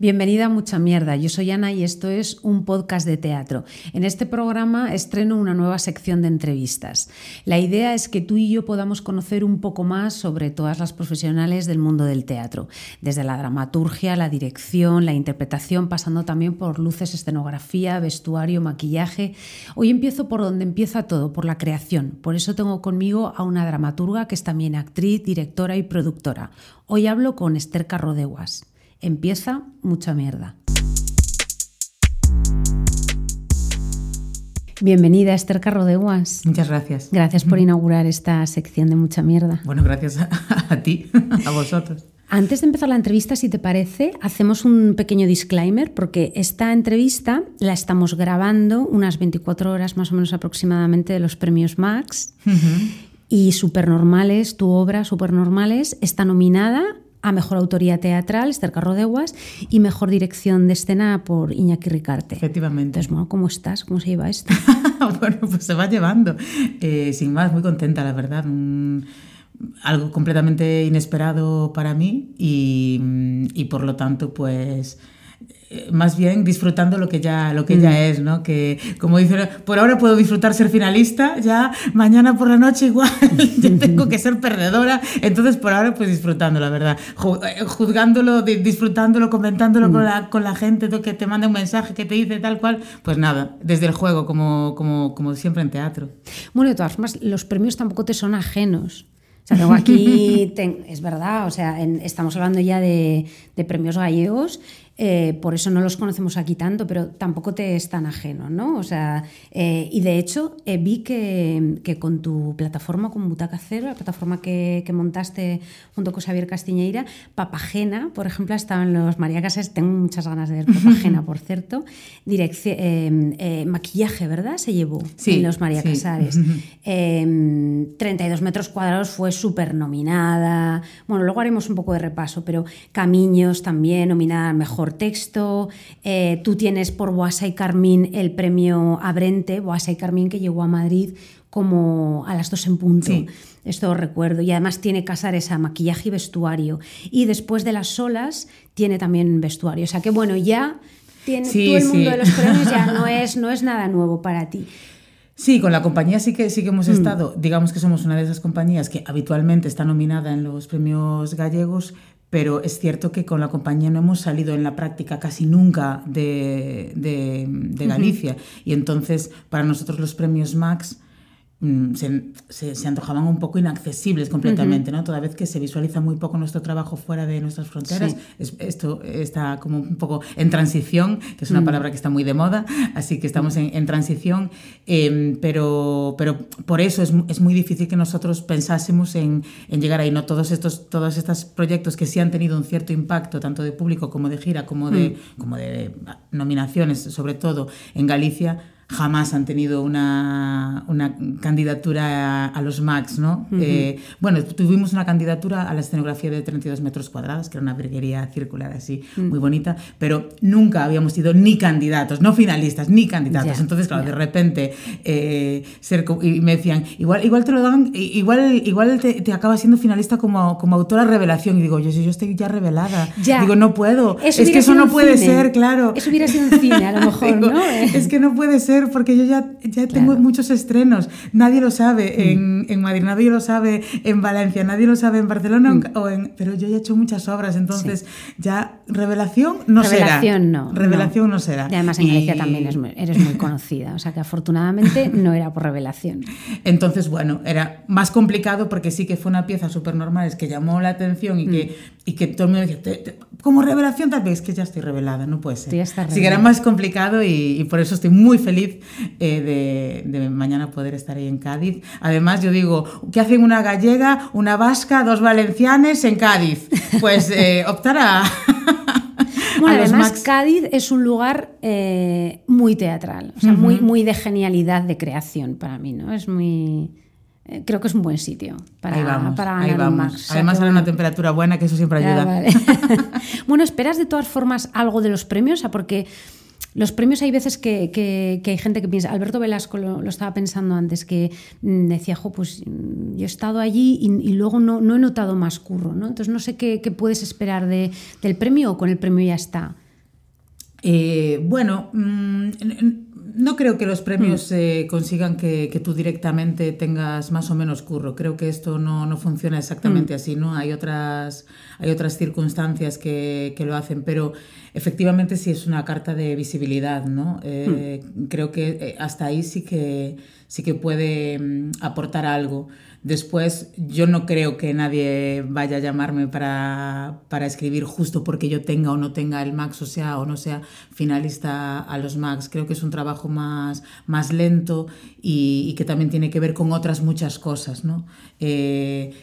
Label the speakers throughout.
Speaker 1: Bienvenida a Mucha Mierda, yo soy Ana y esto es un podcast de teatro. En este programa estreno una nueva sección de entrevistas. La idea es que tú y yo podamos conocer un poco más sobre todas las profesionales del mundo del teatro, desde la dramaturgia, la dirección, la interpretación, pasando también por luces, escenografía, vestuario, maquillaje. Hoy empiezo por donde empieza todo, por la creación. Por eso tengo conmigo a una dramaturga que es también actriz, directora y productora. Hoy hablo con Esther Carrodeguas. Empieza mucha mierda. Bienvenida, Esther Carrodeguas.
Speaker 2: Muchas gracias.
Speaker 1: Gracias por inaugurar esta sección de mucha mierda.
Speaker 2: Bueno, gracias a, a ti, a vosotros.
Speaker 1: Antes de empezar la entrevista, si te parece, hacemos un pequeño disclaimer porque esta entrevista la estamos grabando unas 24 horas más o menos aproximadamente de los premios Max. Uh -huh. Y Supernormales, tu obra Supernormales, está nominada a Mejor Autoría Teatral, Esther Carrodeguas, y Mejor Dirección de Escena por Iñaki Ricarte.
Speaker 2: Efectivamente.
Speaker 1: Entonces, bueno, ¿cómo estás? ¿Cómo se lleva esto?
Speaker 2: bueno, pues se va llevando. Eh, sin más, muy contenta, la verdad. Mm, algo completamente inesperado para mí y, y por lo tanto, pues más bien disfrutando lo que ya lo que mm. ya es, ¿no? Que como dice, por ahora puedo disfrutar ser finalista, ya mañana por la noche igual yo tengo que ser perdedora, entonces por ahora pues disfrutando, la verdad, eh, juzgándolo, disfrutándolo, comentándolo mm. con, la, con la gente que te manda un mensaje, que te dice tal cual, pues nada, desde el juego como, como, como siempre en teatro.
Speaker 1: Bueno, de todas formas, los premios tampoco te son ajenos. O sea, tengo aquí, ten, es verdad, o sea, en, estamos hablando ya de, de premios gallegos eh, por eso no los conocemos aquí tanto, pero tampoco te es tan ajeno, ¿no? O sea, eh, y de hecho eh, vi que, que, con tu plataforma, con Butaca Cero, la plataforma que, que, montaste junto con Xavier Castiñeira, Papagena, por ejemplo, estaban los María Casas, tengo muchas ganas de ver Papagena, por cierto, maquillaje, ¿verdad? Se llevó
Speaker 2: sí,
Speaker 1: en los María
Speaker 2: sí.
Speaker 1: Casares. 32 metros cuadrados fue súper nominada, bueno, luego haremos un poco de repaso, pero Camiños también nominada mejor texto. Eh, tú tienes por Boasa y Carmín el premio Abrente, Boasa y Carmín que llegó a Madrid como a las dos en punto.
Speaker 2: Sí.
Speaker 1: Esto recuerdo. Y además tiene Casares a maquillaje y vestuario. Y después de las solas tiene también vestuario. O sea que bueno, ya tiene,
Speaker 2: sí,
Speaker 1: todo el mundo
Speaker 2: sí.
Speaker 1: de los premios ya no es, no es nada nuevo para ti.
Speaker 2: Sí, con la compañía sí que, sí que hemos estado, mm. digamos que somos una de esas compañías que habitualmente está nominada en los premios gallegos, pero es cierto que con la compañía no hemos salido en la práctica casi nunca de, de, de Galicia. Uh -huh. Y entonces, para nosotros los premios Max se, se, se, antojaban un poco inaccesibles completamente, uh -huh. ¿no? Toda vez que se visualiza muy poco nuestro trabajo fuera de nuestras fronteras, sí. es, esto está como un poco en transición, que es una uh -huh. palabra que está muy de moda, así que estamos en, en transición, eh, pero, pero por eso es, es, muy difícil que nosotros pensásemos en, en, llegar ahí, ¿no? Todos estos, todos estos proyectos que sí han tenido un cierto impacto, tanto de público como de gira, como de, uh -huh. como de nominaciones, sobre todo en Galicia, jamás han tenido una, una candidatura a, los Max, ¿no? Uh -huh. eh, bueno, tuvimos una candidatura a la escenografía de 32 metros cuadrados, que era una virguería circular así, uh -huh. muy bonita, pero nunca habíamos sido ni candidatos, no finalistas, ni candidatos. Yeah, Entonces, claro, yeah. de repente, eh, ser, y me decían, igual, igual te lo dan, igual, igual te, te acabas siendo finalista como, como autora revelación. Y digo, yo, yo estoy ya revelada. Digo, no puedo. Eso es que eso no puede
Speaker 1: cine.
Speaker 2: ser, claro.
Speaker 1: Eso hubiera sido un cine, a lo mejor,
Speaker 2: Digo,
Speaker 1: ¿no?
Speaker 2: Es que no puede ser porque yo ya, ya tengo claro. muchos estrenos. Nadie lo sabe mm. en, en, Madrid, nadie lo sabe en Valencia, nadie lo sabe en Barcelona, mm. o en, pero yo ya he hecho muchas obras, entonces sí. ya revelación no
Speaker 1: revelación
Speaker 2: será.
Speaker 1: No,
Speaker 2: revelación no, no será.
Speaker 1: Y además en y... Galicia también eres muy, eres muy conocida, o sea que afortunadamente no era por revelación.
Speaker 2: Entonces, bueno, era más complicado porque sí que fue una pieza súper normal, es que llamó la atención y, mm. que, y que todo el mundo decía, te, te, como revelación tal vez, es que ya estoy revelada, no puede ser.
Speaker 1: Así
Speaker 2: que era más complicado y, y por eso estoy muy feliz eh, de, de, mañana poder estar ahí en Cádiz. Además, yo digo, ¿qué hacen una gallega, una vasca, dos valencianes en Cádiz? Pues eh, optar a...
Speaker 1: Bueno, además, Max... Cádiz es un lugar eh, muy teatral, o sea, uh -huh. muy, muy de genialidad de creación para mí, ¿no? Es muy eh, creo que es un buen sitio para,
Speaker 2: ahí vamos,
Speaker 1: para
Speaker 2: ahí vamos.
Speaker 1: Max.
Speaker 2: Además, hay una temperatura buena, que eso siempre ayuda.
Speaker 1: vale. bueno, ¿esperas de todas formas algo de los premios? O sea, porque los premios hay veces que, hay gente que piensa, Alberto Velasco lo, estaba pensando antes, que mmm, decía, jo, pues mm, yo he estado allí y, luego no, no, he notado más curro, ¿no? Entonces no sé qué, qué puedes esperar de, del premio o con el premio ya está.
Speaker 2: Eh, bueno, mm, no creo que los premios mm. eh, consigan que, tú directamente tengas más o menos curro. Creo que esto no, funciona exactamente mm. así, ¿no? Hay otras, hay otras circunstancias que, lo hacen, pero efectivamente sí es una carta de visibilidad, ¿no? Eh, creo que hasta ahí sí que, sí que puede aportar algo. Después, yo no creo que nadie vaya a llamarme para, escribir justo porque yo tenga o no tenga el Max, o sea, o no sea finalista a los Max. Creo que es un trabajo más, más lento y, que también tiene que ver con otras muchas cosas, ¿no? Eh,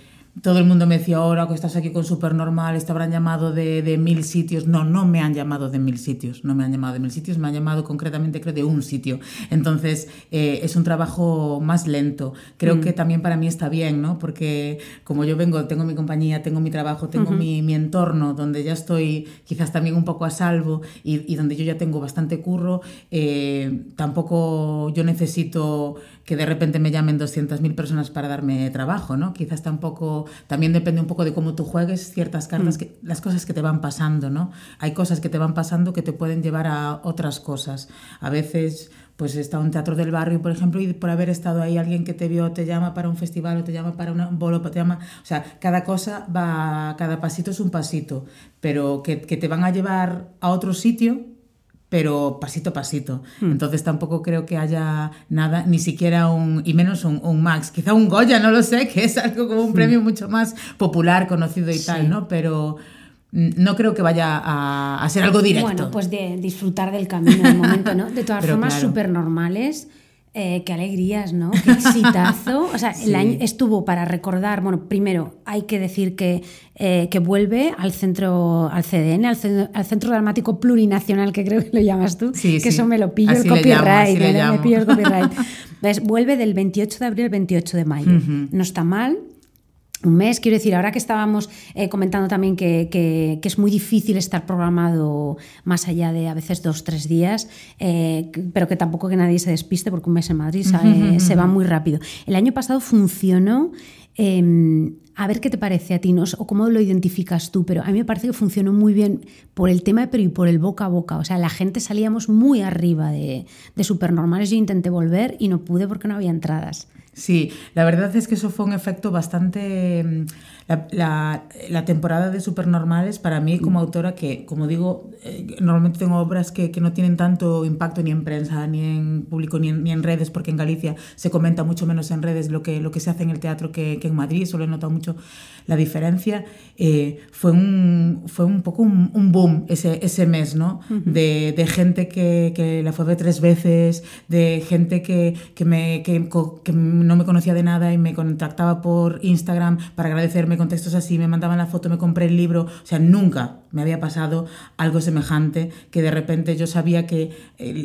Speaker 2: todo el mundo me decía, ahora que estás aquí con Supernormal, te habrán llamado de, mil sitios. No, no me han llamado de mil sitios, no me han llamado de mil sitios, me han llamado concretamente creo de un sitio. Entonces eh, es un trabajo más lento. Creo mm. que también para mí está bien, ¿no? Porque como yo vengo, tengo mi compañía, tengo mi trabajo, tengo mi, entorno donde ya estoy quizás también un poco a salvo y, donde yo ya tengo bastante curro, eh, tampoco yo necesito que de repente me llamen 200.000 personas para darme trabajo, ¿no? Quizás tampoco, también depende un poco de cómo tú juegues ciertas cartas, mm. que, las cosas que te van pasando, ¿no? Hay cosas que te van pasando que te pueden llevar a otras cosas. A veces pues está un teatro del barrio, por ejemplo, y por haber estado ahí alguien que te vio, te llama para un festival o te llama para un bolo, te llama, o sea, cada cosa va, cada pasito es un pasito, pero que, que te van a llevar a otro sitio pero pasito a pasito. Hmm. Entonces tampoco creo que haya nada, ni siquiera un, y menos un, un, Max, quizá un Goya, no lo sé, que es algo como un hmm. premio mucho más popular, conocido y tal, ¿no? Pero mm, no creo que vaya a, ser algo directo.
Speaker 1: Bueno, pues de disfrutar del camino del momento, ¿no? De todas formas, súper normales eh, qué alegrías, ¿no? Qué exitazo. O sea, el año estuvo para recordar, bueno, primero hay que decir que, eh, que vuelve al centro, al CDN, al, Centro Dramático Plurinacional, que creo que lo llamas tú, que eso me lo pillo el copyright, eh, me pillo el copyright. vuelve del 28 de abril al 28 de mayo. No está mal, un mes. Quiero decir, ahora que estábamos eh, comentando también que, es muy difícil estar programado más allá de a veces dos, tres días, eh, pero que tampoco que nadie se despiste porque un mes en Madrid se va muy rápido. El año pasado funcionó. Em, a ver qué te parece a ti ¿no? o cómo lo identificas tú, pero a mí me parece que funcionó muy bien por el tema, pero y por el boca a boca. O sea, la gente salíamos muy arriba de, de supernormales. Yo intenté volver y no pude porque no había entradas.
Speaker 2: Sí, la verdad es que eso fue un efecto bastante... Mm, la, temporada de Supernormales, para mí como autora, que como digo, eh, normalmente tengo obras que, no tienen tanto impacto ni en prensa, ni en público, ni en, redes, porque en Galicia se comenta mucho menos en redes lo que, lo que se hace en el teatro que, en Madrid, solo he notado mucho la diferencia. Eh, fue, un, fue un poco un, boom ese, ese mes, ¿no? de, de, gente que, que, la fue ver tres veces, de gente que, que me, que, que no me conocía de nada y me contactaba por Instagram para agradecerme con textos así, me mandaban la foto, me compré el libro, o sea, nunca me había pasado algo semejante, que de repente yo sabía que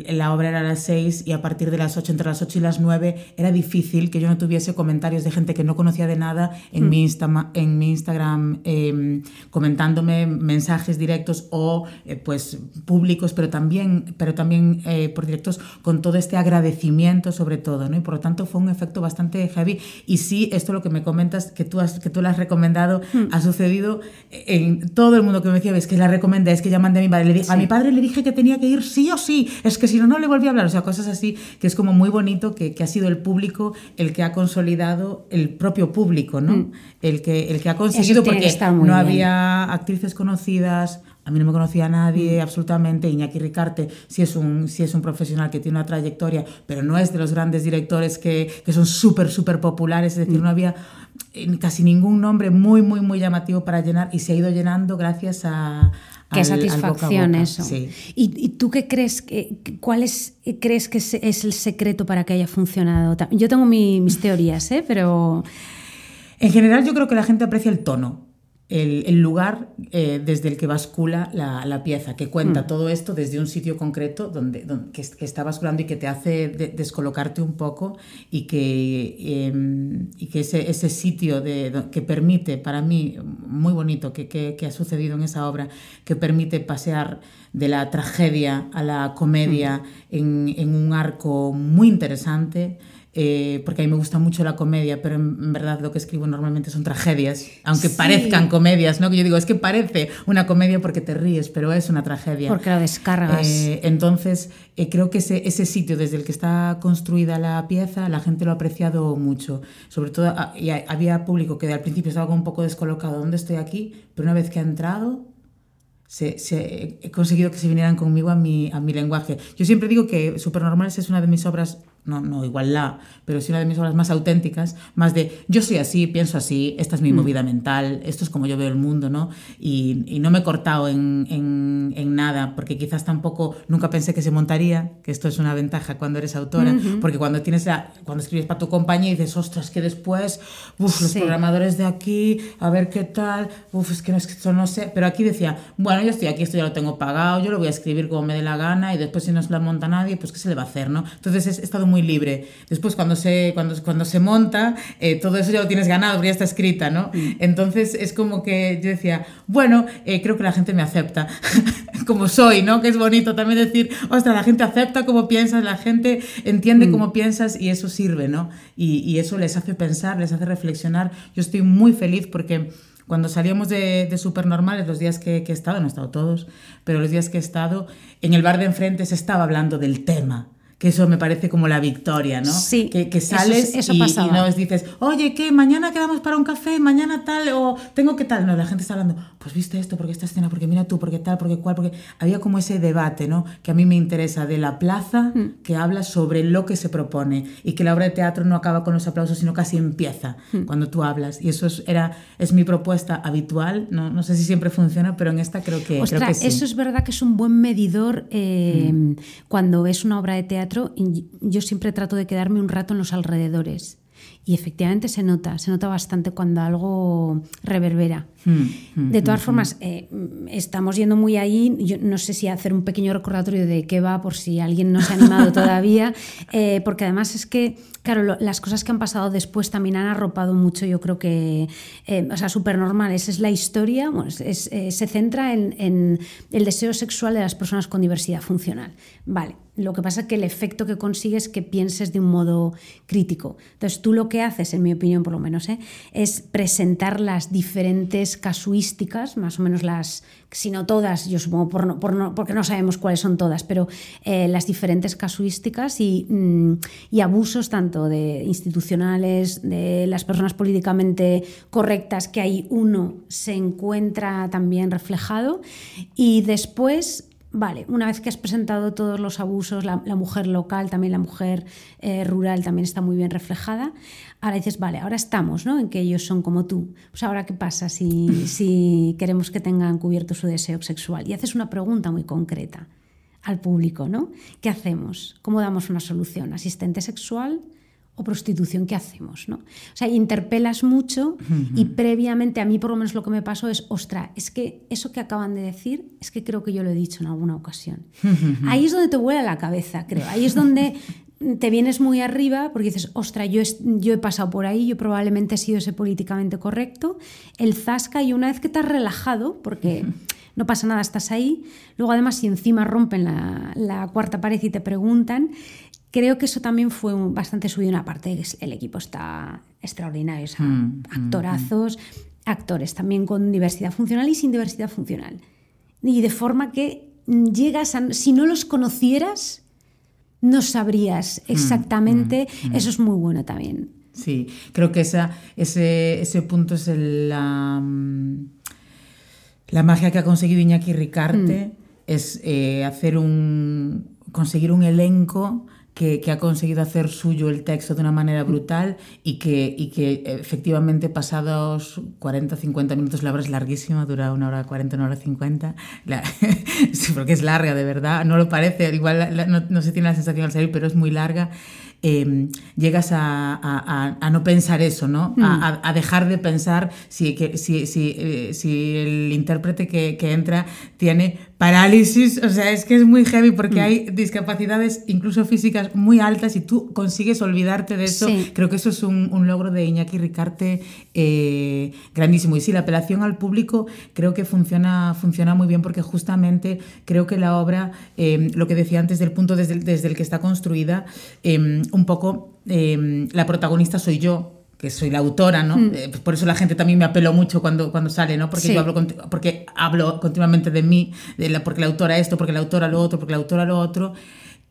Speaker 2: la obra era a las 6 y a partir de las 8, entre las 8 y las 9, era difícil que yo no tuviese comentarios de gente que no conocía de nada en, mi, mm. en mi Instagram em, comentándome mensajes directos o eh, pues públicos, pero también, pero también eh, por directos con todo este agradecimiento sobre todo, ¿no? Y por lo tanto fue un efecto bastante heavy. Y sí, esto lo que me comentas, que tú, has, que tú lo has recomendado, mm. ha sucedido en todo el mundo que me decía, es que la recomendé, es que ya mandé a mi padre. A mi padre le dije que tenía que ir sí o sí, es que si no, no le volví a hablar. O sea, cosas así, que es como muy bonito que, que ha sido el público el que ha consolidado el propio público, ¿no? Mm. El, que, el que ha conseguido, porque no había actrices conocidas, a mí no me conocía a nadie mm. absolutamente. Iñaki Ricarte sí es, un, sí es un profesional que tiene una trayectoria, pero no es de los grandes directores que, que son súper, súper populares. Es decir, mm. no había casi ningún nombre muy, muy, muy llamativo para llenar y se ha ido llenando gracias a...
Speaker 1: Qué satisfacción eso. ¿Y, tú qué crees, que, cuál es, crees que es, el secreto para que haya funcionado? Yo tengo mis teorías, ¿eh? pero...
Speaker 2: En general yo creo que la gente aprecia el tono el, lugar eh, desde el que bascula la, pieza, que cuenta mm. todo esto desde un sitio concreto donde, que, está basculando y que te hace descolocarte un poco y que, em, y que ese, ese sitio de, que permite, para mí, muy bonito que, que, ha sucedido en esa obra, que permite pasear de la tragedia a la comedia mm. en, en un arco muy interesante. Eh, porque a mí me gusta mucho la comedia, pero en, verdad lo que escribo normalmente son tragedias, aunque parezcan comedias, ¿no? Que yo digo, es que parece una comedia porque te ríes, pero es una tragedia.
Speaker 1: Porque la descargas.
Speaker 2: Eh, entonces, eh, creo que ese, ese sitio desde el que está construida la pieza, la gente lo ha apreciado mucho. Sobre todo, ah, y había público que al principio estaba un poco descolocado, ¿dónde estoy aquí? Pero una vez que ha entrado, se, se, he conseguido que se vinieran conmigo a mi, a mi lenguaje. Yo siempre digo que Supernormales es una de mis obras no, no igual la, pero sí una de mis obras más auténticas, más de yo soy así, pienso así, esta es mi mm. movida mental, esto es como yo veo el mundo, ¿no? Y, y no me he cortado en, en, en, nada, porque quizás tampoco, nunca pensé que se montaría, que esto es una ventaja cuando eres autora, porque cuando tienes la, cuando escribes para tu compañía y dices, ostras, que después, uff, los programadores de aquí, a ver qué tal, uff, es que no, es que esto no sé, pero aquí decía, bueno, yo estoy aquí, esto ya lo tengo pagado, yo lo voy a escribir como me dé la gana y después si no se la monta nadie, pues qué se le va a hacer, ¿no? Entonces he estado muy libre. Después, cuando se, cuando, cuando se monta, eh, todo eso ya lo tienes ganado, ya está escrita, ¿no? Entonces, es como que yo decía, bueno, eh, creo que la gente me acepta como soy, ¿no? Que es bonito también decir, ostras, la gente acepta cómo piensas, la gente entiende mm. cómo piensas y eso sirve, ¿no? Y, y, eso les hace pensar, les hace reflexionar. Yo estoy muy feliz porque cuando salíamos de, de Supernormales, los días que, que, he estado, no he estado todos, pero los días que he estado, en el bar de enfrente se estaba hablando del tema que eso me parece como la victoria, ¿no?
Speaker 1: Sí.
Speaker 2: Que, que sales
Speaker 1: eso,
Speaker 2: y, y, no dices, oye, ¿qué? Mañana quedamos para un café, mañana tal, o tengo que tal. No, la gente está hablando, pues viste esto, porque esta escena, porque mira tú, porque tal, porque cual, porque había como ese debate, ¿no? Que a mí me interesa de la plaza, mm. que habla sobre lo que se propone y que la obra de teatro no acaba con los aplausos, sino casi empieza mm. cuando tú hablas. Y eso es, era, es mi propuesta habitual, no, no sé si siempre funciona, pero en esta creo que,
Speaker 1: Ostras,
Speaker 2: creo que sí.
Speaker 1: Eso es verdad que es un buen medidor eh, mm. cuando ves una obra de teatro yo siempre trato de quedarme un rato en los alrededores. Y efectivamente se nota, se nota bastante cuando algo reverbera. Hmm, hmm, de todas hmm, formas, eh, estamos yendo muy ahí. Yo no sé si hacer un pequeño recordatorio de qué va, por si alguien no se ha animado todavía, eh, porque además es que, claro, lo, las cosas que han pasado después también han arropado mucho. Yo creo que, eh, o sea, súper normal. Esa es la historia, bueno, es, es, eh, se centra en, en el deseo sexual de las personas con diversidad funcional. Vale. Lo que pasa es que el efecto que consigues es que pienses de un modo crítico. Entonces, tú lo que haces, en mi opinión por lo menos, es presentar las diferentes casuísticas, más o menos las, si no todas, yo supongo porque no sabemos cuáles son todas, pero eh, las diferentes casuísticas y, mm, y, abusos tanto de institucionales, de las personas políticamente correctas, que hay uno se encuentra también reflejado, y después Vale, una vez que has presentado todos los abusos, la, la mujer local, también la mujer eh, rural también está muy bien reflejada, ahora dices, vale, ahora estamos ¿no? en que ellos son como tú. Pues ahora, ¿qué pasa si, si queremos que tengan cubierto su deseo sexual? Y haces una pregunta muy concreta al público, ¿no? ¿Qué hacemos? ¿Cómo damos una solución? ¿Asistente sexual? O prostitución, ¿qué hacemos? ¿no? O sea, interpelas mucho y previamente a mí por lo menos lo que me pasó es, ostra, es que eso que acaban de decir, es que creo que yo lo he dicho en alguna ocasión. Ahí es donde te vuela la cabeza, creo. Ahí es donde te vienes muy arriba porque dices, ostra, yo he, yo he pasado por ahí, yo probablemente he sido ese políticamente correcto, el zasca y una vez que te has relajado, porque no pasa nada, estás ahí, luego además si encima rompen la, la cuarta pared y te preguntan, Creo que eso también fue un, bastante subido aparte, el equipo está extraordinario, o sea, mm, mm actorazos, mm. actores también con diversidad funcional y sin diversidad funcional. Y de forma que llegas a, si no los conocieras, no sabrías mm, exactamente, mm, eso es muy bueno también.
Speaker 2: Sí, creo que esa, ese, ese punto es el, la, la magia que ha conseguido Iñaki Ricarte, es eh, hacer un, conseguir un elenco que, que, ha conseguido hacer suyo el texto de una manera brutal y que, y que efectivamente pasados 40 50 minutos, la obra es larguísima, dura una hora 40, una hora 50, la, porque es larga de verdad, no lo parece, igual no, no se tiene la sensación al salir, pero es muy larga eh, llegas a, a, a, no pensar eso, ¿no? Mm. A, dejar de pensar si, que, si, si, eh, si el intérprete que, que, entra tiene parálisis, o sea, es que es muy heavy porque mm. hay discapacidades incluso físicas muy altas y tú consigues olvidarte de eso. Creo que eso es un, logro de Iñaki Ricarte eh, grandísimo. Y sí, la apelación al público creo que funciona, funciona muy bien porque justamente creo que la obra, eh, lo que decía antes del punto desde el, que está construida, eh, un poco la protagonista soy yo, que soy la autora, ¿no? Hmm. Eh, pues por eso la gente también me apeló mucho cuando, cuando sale, ¿no? Porque yo hablo, porque hablo continuamente de mí, de la, porque la autora esto, porque la autora lo otro, porque la autora lo otro,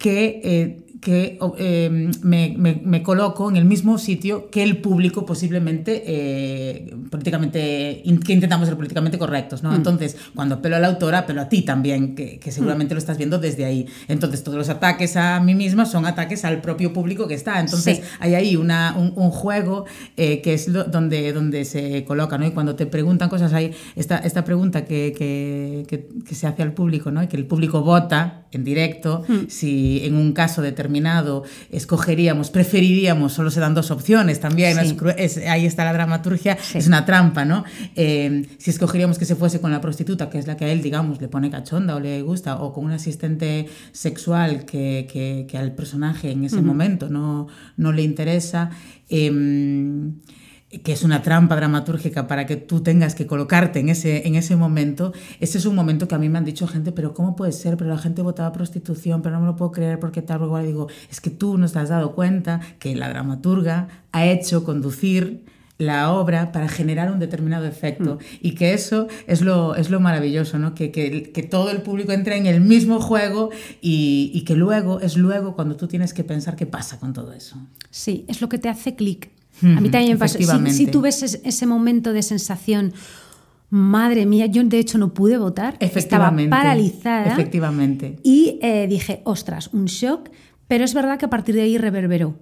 Speaker 2: que eh, que em, me, me, coloco en el mismo sitio que el público posiblemente eh, políticamente que intentamos ser políticamente correctos ¿no? Mm. entonces cuando apelo a la autora apelo a ti también que, que seguramente mm. lo estás viendo desde ahí entonces todos los ataques a mí misma son ataques al propio público que está entonces hay ahí una, un, un juego eh, que es donde, donde se coloca ¿no? y cuando te preguntan cosas hay esta, esta pregunta que, que, que, se hace al público ¿no? y que el público vota en directo mm. si en un caso determinado escogeríamos, preferiríamos, solo se dan dos opciones también, ahí está la dramaturgia, es una trampa, ¿no? Eh, si escogeríamos que se fuese con la prostituta, que es la que a él, digamos, le pone cachonda o le gusta, o con un asistente sexual que, que, al personaje en ese momento no, no le interesa. Eh, que es una trampa dramatúrgica para que tú tengas que colocarte en ese, en ese momento, ese es un momento que a mí me han dicho gente, pero ¿cómo puede ser? Pero la gente votaba prostitución, pero no me lo puedo creer porque tal, igual digo, es que tú no te has dado cuenta que la dramaturga ha hecho conducir la obra para generar un determinado efecto mm. y que eso es lo, es lo maravilloso, ¿no? que, que, que todo el público entre en el mismo juego y, y que luego es luego cuando tú tienes que pensar qué pasa con todo eso.
Speaker 1: Sí, es lo que te hace clic a mí también me pasó. Si, tú ves ese momento de sensación, madre mía, yo de hecho no pude votar, estaba paralizada.
Speaker 2: Efectivamente.
Speaker 1: Y eh, dije, ostras, un shock, pero es verdad que a partir de ahí reverberó.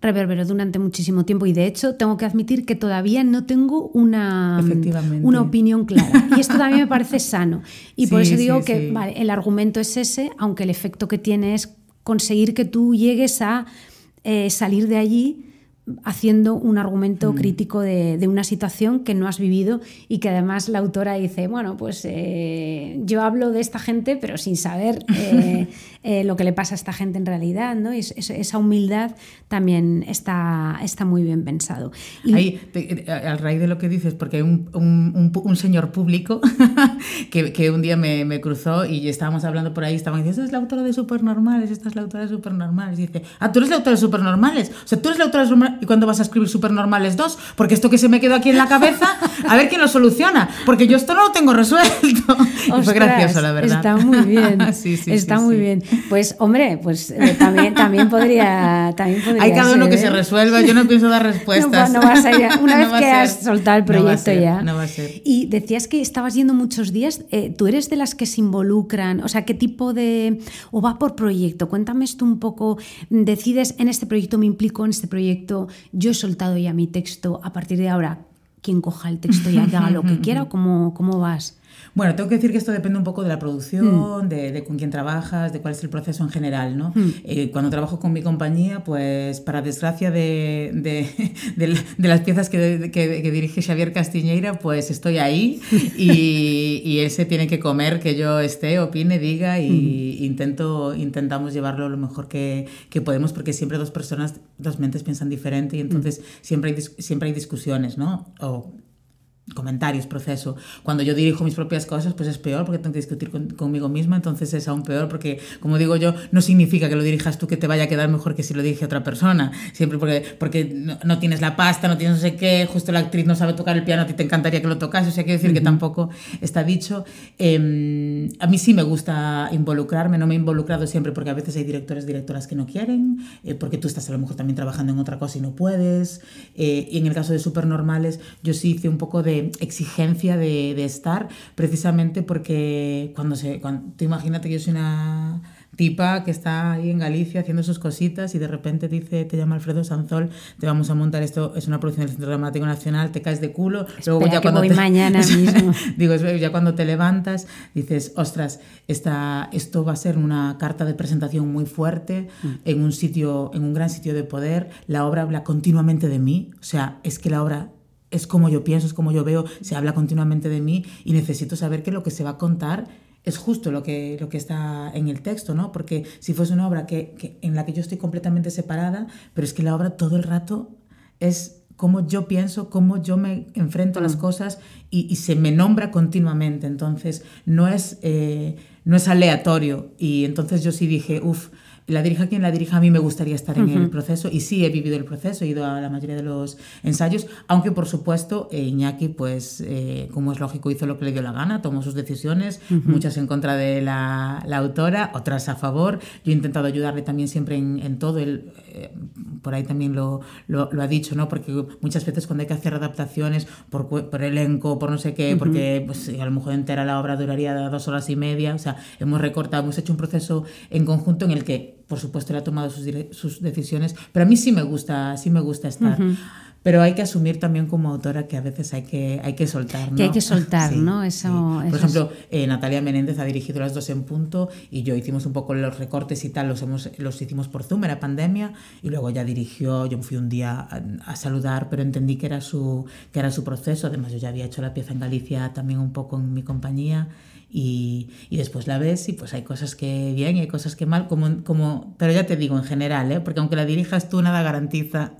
Speaker 1: Reverberó durante muchísimo tiempo y de hecho tengo que admitir que todavía no tengo una, una opinión clara. Y esto también me parece sano. Y por eso digo que Vale, el argumento es ese, aunque el efecto que tiene es conseguir que tú llegues a eh, salir de allí haciendo un argumento mm. crítico de, una situación que no has vivido y que además la autora dice, bueno, pues eh, yo hablo de esta gente pero sin saber eh, eh, lo que le pasa a esta gente en realidad, ¿no? Y esa humildad también está, está muy bien pensado.
Speaker 2: Ahí, al raíz de lo que dices, porque hay un, un, señor público que, que, un día me, me, cruzó y estábamos hablando por ahí, estaban diciendo, esta es la autora de Supernormales, esta es la autora de Supernormales, y dice, ah, tú eres la autora de Supernormales, o sea, tú eres la autora de Supernormales ¿y cuándo vas a escribir Supernormales 2? Porque esto que se me quedó aquí en la cabeza, a ver quién lo soluciona, porque yo esto no lo tengo resuelto. fue gracioso, la verdad.
Speaker 1: Está muy bien. está muy bien. Pues, hombre, pues eh, también, también, podría, también podría
Speaker 2: Hay cada uno que se ¿eh? resuelva, yo no pienso dar respuestas.
Speaker 1: No, vas a ir, una vez que has soltado el proyecto ya.
Speaker 2: No va a ser.
Speaker 1: Y decías que estabas yendo muchos días, eh, ¿tú eres de las que se involucran? O sea, ¿qué tipo de... o va por proyecto? Cuéntame esto un poco, decides, en este proyecto me implico, en este proyecto yo he soltado ya mi texto, a partir de ahora, quien coja el texto ya que haga lo que quiera, ¿cómo, cómo vas?
Speaker 2: Bueno, tengo que decir que esto depende un poco de la producción, mm. de, con quién trabajas, de cuál es el proceso en general. ¿no? Mm. Eh, cuando trabajo con mi compañía, pues para desgracia de, de, las piezas que, que, dirige Xavier Castiñeira, pues estoy ahí y, y, él se tiene que comer que yo esté, opine, diga y mm. intento, intentamos llevarlo lo mejor que, que, podemos porque siempre dos personas, dos mentes piensan diferente y entonces siempre, hay, siempre hay discusiones, ¿no? O, comentarios, proceso. Cuando yo dirijo mis propias cosas, pues es peor porque tengo que discutir conmigo misma, entonces es aún peor porque, como digo yo, no significa que lo dirijas tú que te vaya a quedar mejor que si lo dirige otra persona. Siempre porque, porque no, tienes la pasta, no tienes no sé qué, justo la actriz no sabe tocar el piano, a ti te encantaría que lo tocase, o sea, quiero decir que tampoco está dicho. Em, a mí sí me gusta involucrarme, no me he involucrado siempre porque a veces hay directores, directoras que no quieren, eh, porque tú estás a lo mejor también trabajando en otra cosa y no puedes. Eh, y en el caso de Supernormales, yo sí hice un poco de exigencia de, estar, precisamente porque cuando se. Cuando, tú imagínate que yo soy una tipa que está ahí en Galicia haciendo sus cositas y de repente dice, te llama Alfredo Sanzol, te vamos a montar esto, es una producción del Centro Dramático Nacional, te caes de culo,
Speaker 1: luego ya cuando te, mañana mismo.
Speaker 2: digo, ya cuando te levantas dices, ostras, esta, esto va a ser una carta de presentación muy fuerte mm. en un sitio, en un gran sitio de poder, la obra habla continuamente de mí, o sea, es que la obra es como yo pienso, es como yo veo, se habla continuamente de mí y necesito saber que lo que se va a contar es justo lo que, lo que está en el texto, ¿no? Porque si fuese una obra que, que, en la que yo estoy completamente separada, pero es que la obra todo el rato es cómo yo pienso, cómo yo me enfrento a las mm. cosas y, y se me nombra continuamente. Entonces, no es, eh, no es aleatorio. Y entonces yo sí dije, uff, la dirija quien la dirija, a mí me gustaría estar en el proceso y sí he vivido el proceso, he ido a la mayoría de los ensayos, aunque por supuesto eh, Iñaki, pues eh, como es lógico, hizo lo que le dio la gana, tomó sus decisiones, muchas en contra de la, la, autora, otras a favor. Yo he intentado ayudarle también siempre en, en todo, él eh, por ahí también lo, lo, lo, ha dicho, ¿no? porque muchas veces cuando hay que hacer adaptaciones por, por elenco, por no sé qué, porque pues, a lo mejor entera la obra duraría dos horas y media, o sea, hemos recortado, hemos hecho un proceso en conjunto en el que por supuesto, él ha tomado sus, sus, decisiones, pero a mí sí me gusta, sí me gusta estar. Uh -huh. Pero hay que asumir también como autora que a veces hay que, hay que soltar. ¿no?
Speaker 1: Que hay que soltar, sí, ¿no? Eso,
Speaker 2: sí. Por eso ejemplo, eh, Natalia Menéndez ha dirigido las dos en punto y yo hicimos un poco los recortes y tal, los, hemos, los hicimos por Zoom, era pandemia, y luego ya dirigió, yo fui un día a, a, saludar, pero entendí que era, su, que era su proceso. Además, yo ya había hecho la pieza en Galicia también un poco en mi compañía y, y, después la ves y pues hay cosas que bien y hay cosas que mal, como, como, pero ya te digo en general, ¿eh? porque aunque la dirijas tú nada garantiza.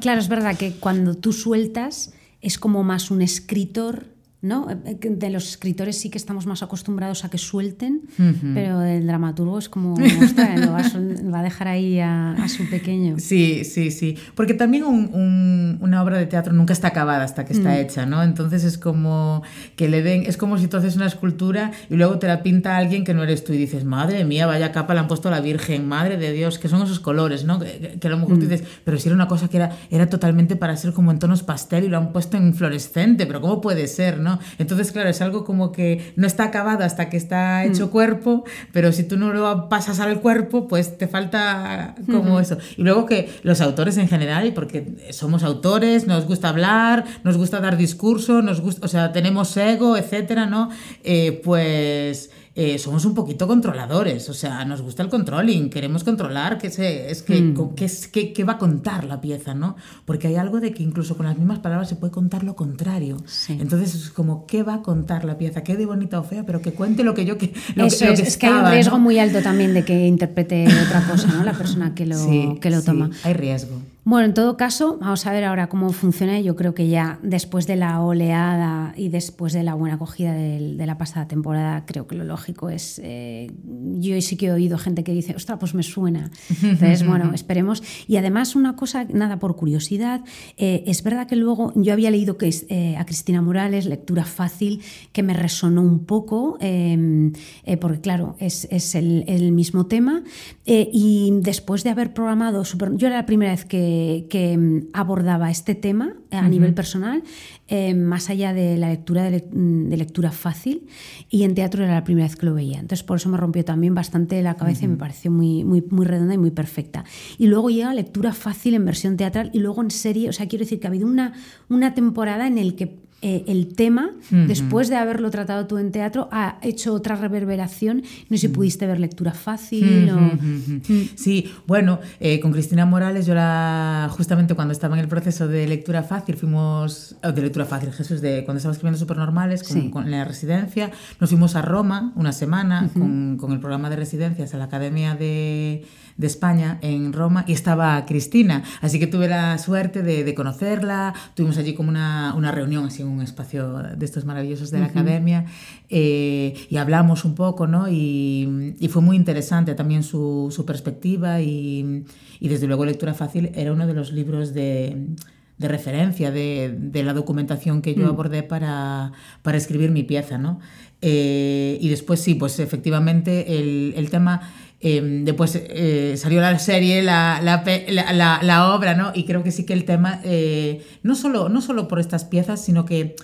Speaker 1: Claro, es verdad que cuando tú sueltas es como más un escritor ¿no? De los escritores sí que estamos más acostumbrados a que suelten, uh -huh. pero el dramaturgo es como, ostras, lo va, a, va, a, dejar ahí a, a, su pequeño.
Speaker 2: Sí, sí, sí. Porque también un, un, una obra de teatro nunca está acabada hasta que está mm. hecha, ¿no? Entonces es como que le den, es como si tú haces una escultura y luego te la pinta alguien que no eres tú y dices, madre mía, vaya capa le han puesto a la Virgen, madre de Dios, que son esos colores, ¿no? Que, que a lo mejor mm. tú dices, pero si era una cosa que era, era totalmente para ser como en tonos pastel y lo han puesto en fluorescente, pero ¿cómo puede ser, no? Entonces, claro, es algo como que no está acabado hasta que está hecho mm. cuerpo, pero si tú no lo pasas al cuerpo, pues te falta como uh -huh. eso. Y luego que los autores en general, porque somos autores, nos gusta hablar, nos gusta dar discurso, nos gusta, o sea, tenemos ego, etcétera, ¿no? Eh, pues eh, somos un poquito controladores, o sea, nos gusta el controlling, queremos controlar qué, se, es que, mm. qué, qué, qué, va a contar la pieza, ¿no? Porque hay algo de que incluso con las mismas palabras se puede contar lo contrario. Sí. Entonces es como, ¿qué va a contar la pieza? Quede bonita o fea, pero que cuente lo que yo... Que, lo
Speaker 1: Eso
Speaker 2: que,
Speaker 1: es,
Speaker 2: que
Speaker 1: es que hay un riesgo ¿no? muy alto también de que interprete otra cosa, ¿no? La persona que lo,
Speaker 2: sí,
Speaker 1: que lo toma.
Speaker 2: Sí, hay riesgo.
Speaker 1: Bueno, en todo caso, vamos a ver ahora cómo funciona. Yo creo que ya después de la oleada y después de la buena acogida de, de la pasada temporada, creo que lo lógico es. Eh, yo sí que he oído gente que dice, ostras, pues me suena. Entonces, bueno, esperemos. Y además, una cosa, nada por curiosidad, eh, es verdad que luego yo había leído que eh, a Cristina Morales, lectura fácil, que me resonó un poco, em, eh, porque claro, es, es el, el, mismo tema. Y después de haber programado, super, yo era la primera vez que que, mm, abordaba este tema a uh -huh. nivel personal, eh, más allá de la lectura de, le mm, de, lectura fácil, y en teatro era la primera vez que lo veía. Entonces, por eso me rompió también bastante la cabeza uh -huh. y me pareció muy, muy, muy redonda y muy perfecta. Y luego llega lectura fácil en versión teatral y luego en serie, o sea, quiero decir que ha habido una, una temporada en el que eh, el tema, uh -huh. después de haberlo tratado tú en teatro, ha hecho otra reverberación. No sé si pudiste ver lectura fácil uh -huh.
Speaker 2: o... Sí, bueno, eh, con Cristina Morales, yo la, justamente cuando estaba en el proceso de lectura fácil, fuimos, oh, de lectura fácil, Jesús, de cuando estaba escribiendo Supernormales, con, sí. con la residencia, nos fuimos a Roma una semana con, con el programa de residencias a la Academia de de España en Roma y estaba Cristina. Así que tuve la suerte de, de conocerla. Tuvimos allí como una, una, reunión, así en un espacio de estos maravillosos de la uh -huh. academia eh, y hablamos un poco, ¿no? Y, y fue muy interesante también su, su perspectiva y, y, desde luego Lectura Fácil era uno de los libros de de referencia de, de, la documentación que yo mm. abordé para, para escribir mi pieza, ¿no? Eh, y después sí, pues efectivamente el, el tema eh, después eh, salió la serie, la, la, la, la, obra, ¿no? Y creo que sí que el tema, eh, no, solo, no solo por estas piezas, sino que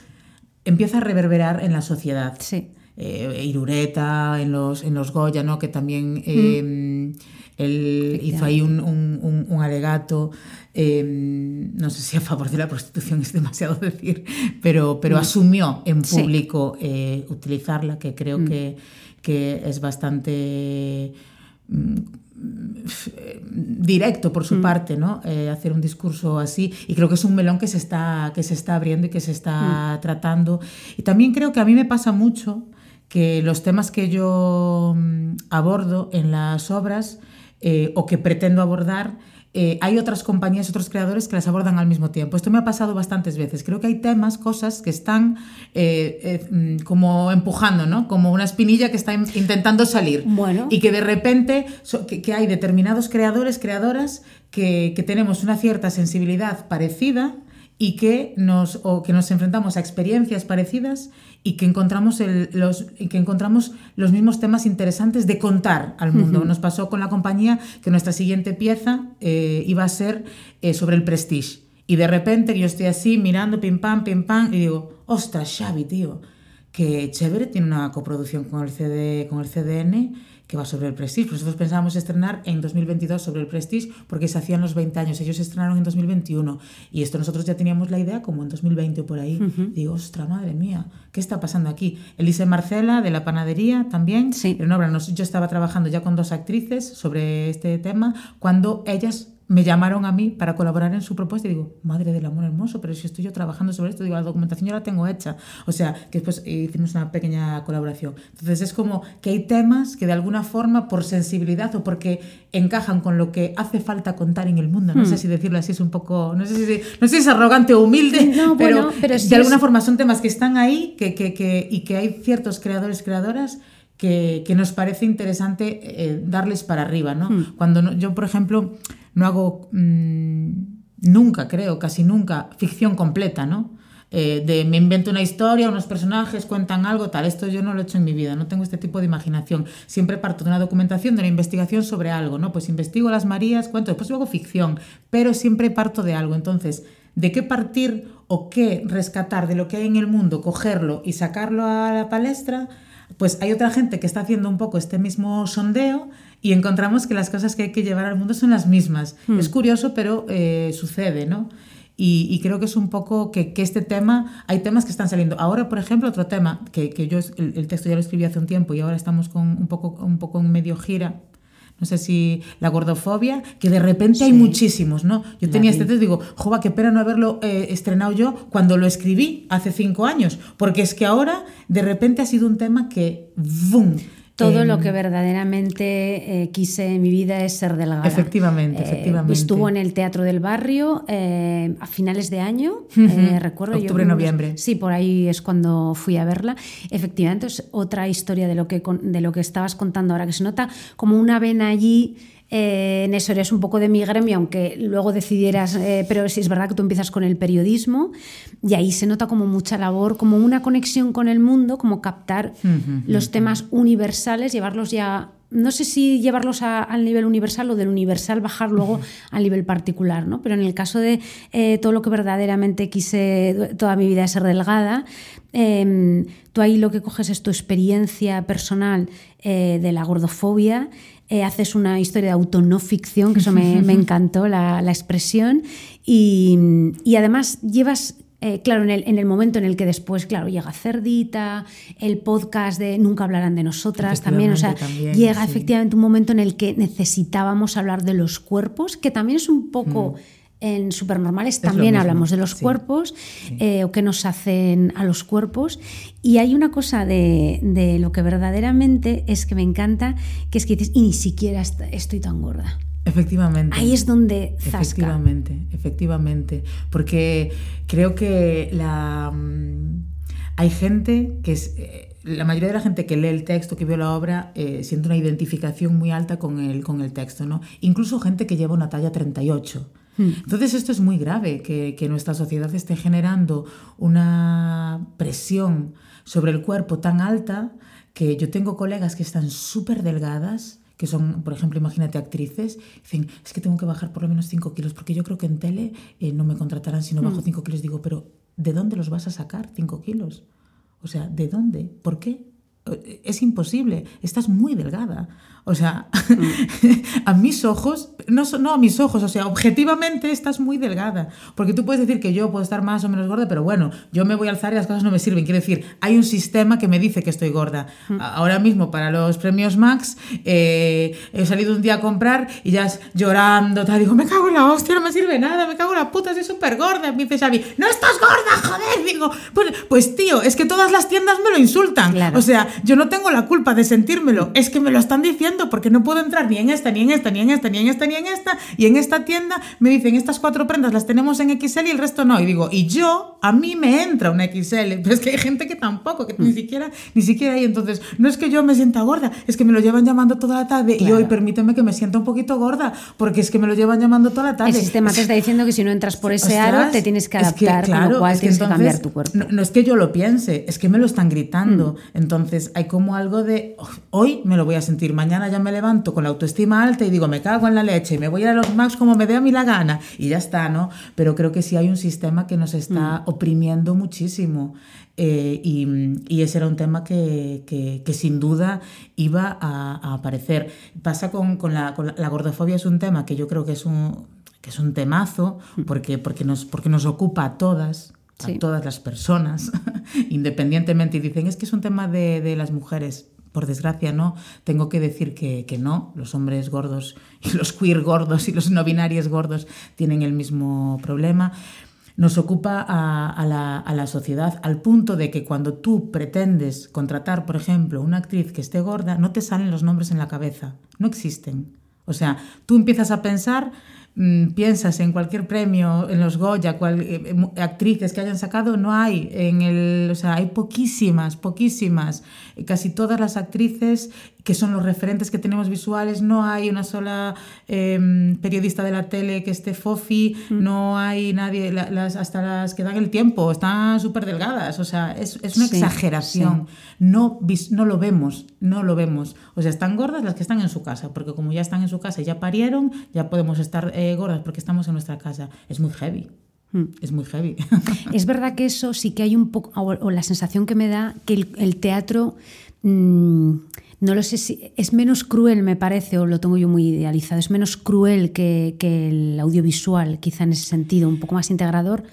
Speaker 2: empieza a reverberar en la sociedad.
Speaker 1: Sí.
Speaker 2: Eh, Irureta, en los, en los Goya, ¿no? Que también mm. él hizo ahí un, un, un alegato. Eh, no sé si a favor de la prostitución es demasiado decir, pero, pero mm. asumió en público sí. eh, utilizarla, que creo mm. que, que, es bastante directo por su mm. parte, ¿no? Eh, hacer un discurso así. Y creo que es un melón que se está, que se está abriendo y que se está mm. tratando. Y también creo que a mí me pasa mucho que los temas que yo mm, abordo en las obras eh, o que pretendo abordar, eh, hay otras compañías, otros creadores que las abordan al mismo tiempo. Esto me ha pasado bastantes veces. Creo que hay temas, cosas que están eh, mm, como empujando, ¿no? Como una espinilla que está intentando salir.
Speaker 1: Bueno.
Speaker 2: Y que de repente que, hay determinados creadores, creadoras, que, que tenemos una cierta sensibilidad parecida y que nos, o que nos enfrentamos a experiencias parecidas y que encontramos, los, y que encontramos los mismos temas interesantes de contar al mundo. Nos pasó con la compañía que nuestra siguiente pieza eh, iba a ser eh, sobre el prestige. Y de repente yo estoy así mirando, pim pam, pim pam, y digo, ostras, Xavi, tío, que chévere, tiene una coproducción con el, CD, con el CDN que va sobre el Prestige. Nosotros pensábamos estrenar en 2022 sobre el Prestige porque se hacían los 20 años. Ellos estrenaron en 2021 y esto nosotros ya teníamos la idea como en 2020 o por ahí. Digo, ostra, madre mía, ¿qué está pasando aquí? Elise Marcela de la panadería también.
Speaker 1: Sí.
Speaker 2: En obra, yo estaba trabajando ya con dos actrices sobre este tema cuando ellas me llamaron a mí para colaborar en su propuesta y digo, madre del amor hermoso, pero si estoy yo trabajando sobre esto, digo, la documentación ya la tengo hecha. O sea, que después hicimos una pequeña colaboración. Entonces es como que hay temas que de alguna forma, por sensibilidad o porque encajan con lo que hace falta contar en el mundo, no sé hmm. si decirlo así es un poco, no sé si, no sé si es arrogante o humilde, pero, pero de alguna forma son temas que están ahí que, que, que, y que hay ciertos creadores, creadoras que, que, nos parece interesante eh, darles para arriba, ¿no? Hmm. Cuando yo, por ejemplo, no hago mm, nunca, creo, casi nunca, ficción completa, ¿no? Eh, de me invento una historia, unos personajes cuentan algo, tal. Esto yo no lo he hecho en mi vida, no tengo este tipo de imaginación. Siempre parto de una documentación, de una investigación sobre algo, ¿no? Pues investigo las Marías, cuento, después luego ficción, pero siempre parto de algo. Entonces, ¿de qué partir o qué rescatar de lo que hay en el mundo, cogerlo y sacarlo a la palestra? Pues hay otra gente que está haciendo un poco este mismo sondeo y encontramos que las cosas que hay que llevar al mundo son las mismas. Hmm. Es curioso, pero eh, sucede, ¿no? Y, creo que es un poco que, este tema, hay temas que están saliendo. Ahora, por ejemplo, otro tema, que, que yo el, texto ya lo escribí hace un tiempo y ahora estamos con un poco, un poco en medio gira, no sé si la gordofobia, que de repente hay muchísimos, ¿no? Yo tenía este texto y digo, jova, qué pena no haberlo eh, estrenado yo cuando lo escribí hace cinco años, porque es que ahora de repente ha sido un tema que, ¡boom!
Speaker 1: Todo lo que verdaderamente eh, quise en mi vida es ser delgada.
Speaker 2: Efectivamente, eh, efectivamente.
Speaker 1: Estuvo en el Teatro del Barrio eh, a finales de año, recuerdo.
Speaker 2: Octubre, noviembre.
Speaker 1: Sí, por ahí es cuando fui a verla. Efectivamente, es otra historia de lo que, de lo que estabas contando ahora, que se nota como una vena allí eh, en eso eres un poco de mi gremio, aunque luego decidieras, eh, pero sí es verdad que tú empiezas con el periodismo y ahí se nota como mucha labor, como una conexión con el mundo, como captar los temas universales, llevarlos ya no sé si llevarlos al nivel universal o del universal bajar luego al nivel particular, ¿no? Pero en el caso de eh, todo lo que verdaderamente quise toda mi vida ser delgada, em, tú ahí lo que coges es tu experiencia personal de la gordofobia eh, haces una historia de auto ficción, que eso me, encantó la, expresión, y, además llevas eh, claro, en el, en el, momento en el que después, claro, llega Cerdita, el podcast de Nunca hablarán de nosotras también, o sea, llega efectivamente un momento en el que necesitábamos hablar de los cuerpos, que también es un poco... Mm. En Supernormales también hablamos de los cuerpos eh, o qué nos hacen a los cuerpos. Y hay una cosa de, lo que verdaderamente es que me encanta, que es que dices, y ni siquiera estoy tan gorda.
Speaker 2: Efectivamente.
Speaker 1: Ahí es donde
Speaker 2: zasca. Efectivamente, efectivamente. Porque creo que la, mm, hay gente que es... Eh, la mayoría de la gente que lee el texto, que ve la obra, eh, siente una identificación muy alta con el, con el texto, ¿no? Incluso gente que lleva una talla 38. Hmm. Entonces esto es muy grave, que, que, nuestra sociedad esté generando una presión sobre el cuerpo tan alta que yo tengo colegas que están súper delgadas, que son, por ejemplo, imagínate actrices, dicen, es que tengo que bajar por lo menos 5 kilos, porque yo creo que en tele eh, no me contratarán si no bajo 5 hmm. kilos. Digo, pero ¿de dónde los vas a sacar 5 kilos? O sea, ¿de dónde? ¿Por qué? Es imposible, estás muy delgada. O sea, mm. a mis ojos no, no a mis ojos, o sea, objetivamente estás muy delgada. Porque tú puedes decir que yo puedo estar más o menos gorda, pero bueno, yo me voy a alzar y las cosas no me sirven. Quiero decir, hay un sistema que me dice que estoy gorda. Mm. Ahora mismo, para los premios Max, eh, he salido un día a comprar y ya llorando, tal, digo, me cago en la hostia, no me sirve nada, me cago en la puta, soy súper gorda. Me dice Xavi, no estás gorda, joder. Digo, pues, pues tío, es que todas las tiendas me lo insultan. O sea, yo no tengo la culpa de sentírmelo, es que me lo están diciendo porque no puedo entrar ni en esta, ni en esta, ni en esta, ni en esta, ni en esta. Y en esta tienda me dicen, estas cuatro prendas las tenemos en XL y el resto no. Y digo, y yo, a mí me entra una XL, pero es que hay gente que tampoco, que ni siquiera, ni siquiera hay. Entonces, no es que yo me sienta gorda, es que me lo llevan llamando toda la tarde y hoy permíteme que me sienta un poquito gorda, porque es que me lo llevan llamando toda la tarde.
Speaker 1: El sistema te está diciendo que si no entras por ese aro te tienes que adaptar, con lo cual tienes que cambiar tu cuerpo.
Speaker 2: No, es que yo lo piense, es que me lo están gritando. Mm. Entonces, hay como algo de, hoy me lo voy a sentir, mañana ya me levanto con la autoestima alta y digo, me cago en la leche y me voy a a los Max como me dé a mí la gana y ya está, ¿no? Pero creo que sí hay un sistema que nos está mm. oprimiendo muchísimo. Eh, y, ese era un tema que, que, sin duda iba a, aparecer. Pasa con, con, la, la, gordofobia, es un tema que yo creo que es un, que es un temazo, mm. porque, porque, nos, porque nos ocupa a todas, a todas las personas, independientemente, y dicen, es que es un tema de, de las mujeres por desgracia no, tengo que decir que, que, no, los hombres gordos y los queer gordos y los no binarios gordos tienen el mismo problema. Nos ocupa a, la, a, la, sociedad al punto de que cuando tú pretendes contratar, por ejemplo, una actriz que esté gorda, no te salen los nombres en la cabeza, no existen. O sea, tú empiezas a pensar piensas en cualquier premio, en los Goya, cual, eh, eh, actrices que hayan sacado, no hay. En el, o sea, hay poquísimas, poquísimas. Casi todas las actrices que son los referentes que tenemos visuales, no hay una sola em, periodista de la tele que esté fofi, mm. no hay nadie, las, hasta las que dan el tiempo, están súper delgadas, o sea, es, es una exageración, No, no lo vemos, no lo vemos, o sea, están gordas las que están en su casa, porque como ya están en su casa y ya parieron, ya podemos estar eh, gordas porque estamos en nuestra casa, es muy heavy. Mm. Es muy heavy.
Speaker 1: Es verdad que eso sí que hay un poco, o, la sensación que me da que el, teatro mm, no lo sé si es menos cruel, me parece, o lo tengo yo muy idealizado, es menos cruel que, el audiovisual, quizá en ese sentido, un poco más integrador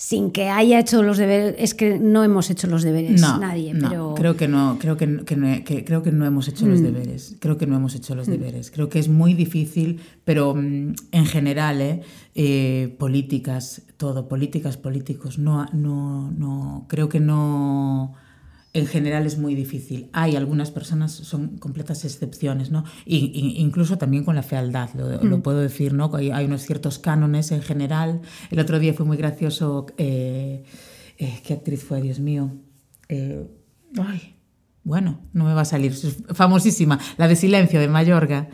Speaker 1: sin que haya hecho los deberes, es que no hemos hecho los deberes nadie,
Speaker 2: no, creo que no, creo que, creo que no hemos hecho los mm. deberes, creo que no hemos hecho los mm. deberes, creo que es muy difícil, pero mm, en general, ¿eh? Eh, políticas, todo, políticas, políticos, no, no, no, creo que no en general es muy difícil. Hay algunas personas, son completas excepciones, ¿no? Y, incluso también con la fealdad, lo, mm. puedo decir, ¿no? Hay, hay, unos ciertos cánones en general. El otro día fue muy gracioso, eh, eh, ¿qué actriz fue? Dios mío. Eh, ay, bueno, no me va a salir, famosísima, la de Silencio de Mayorga.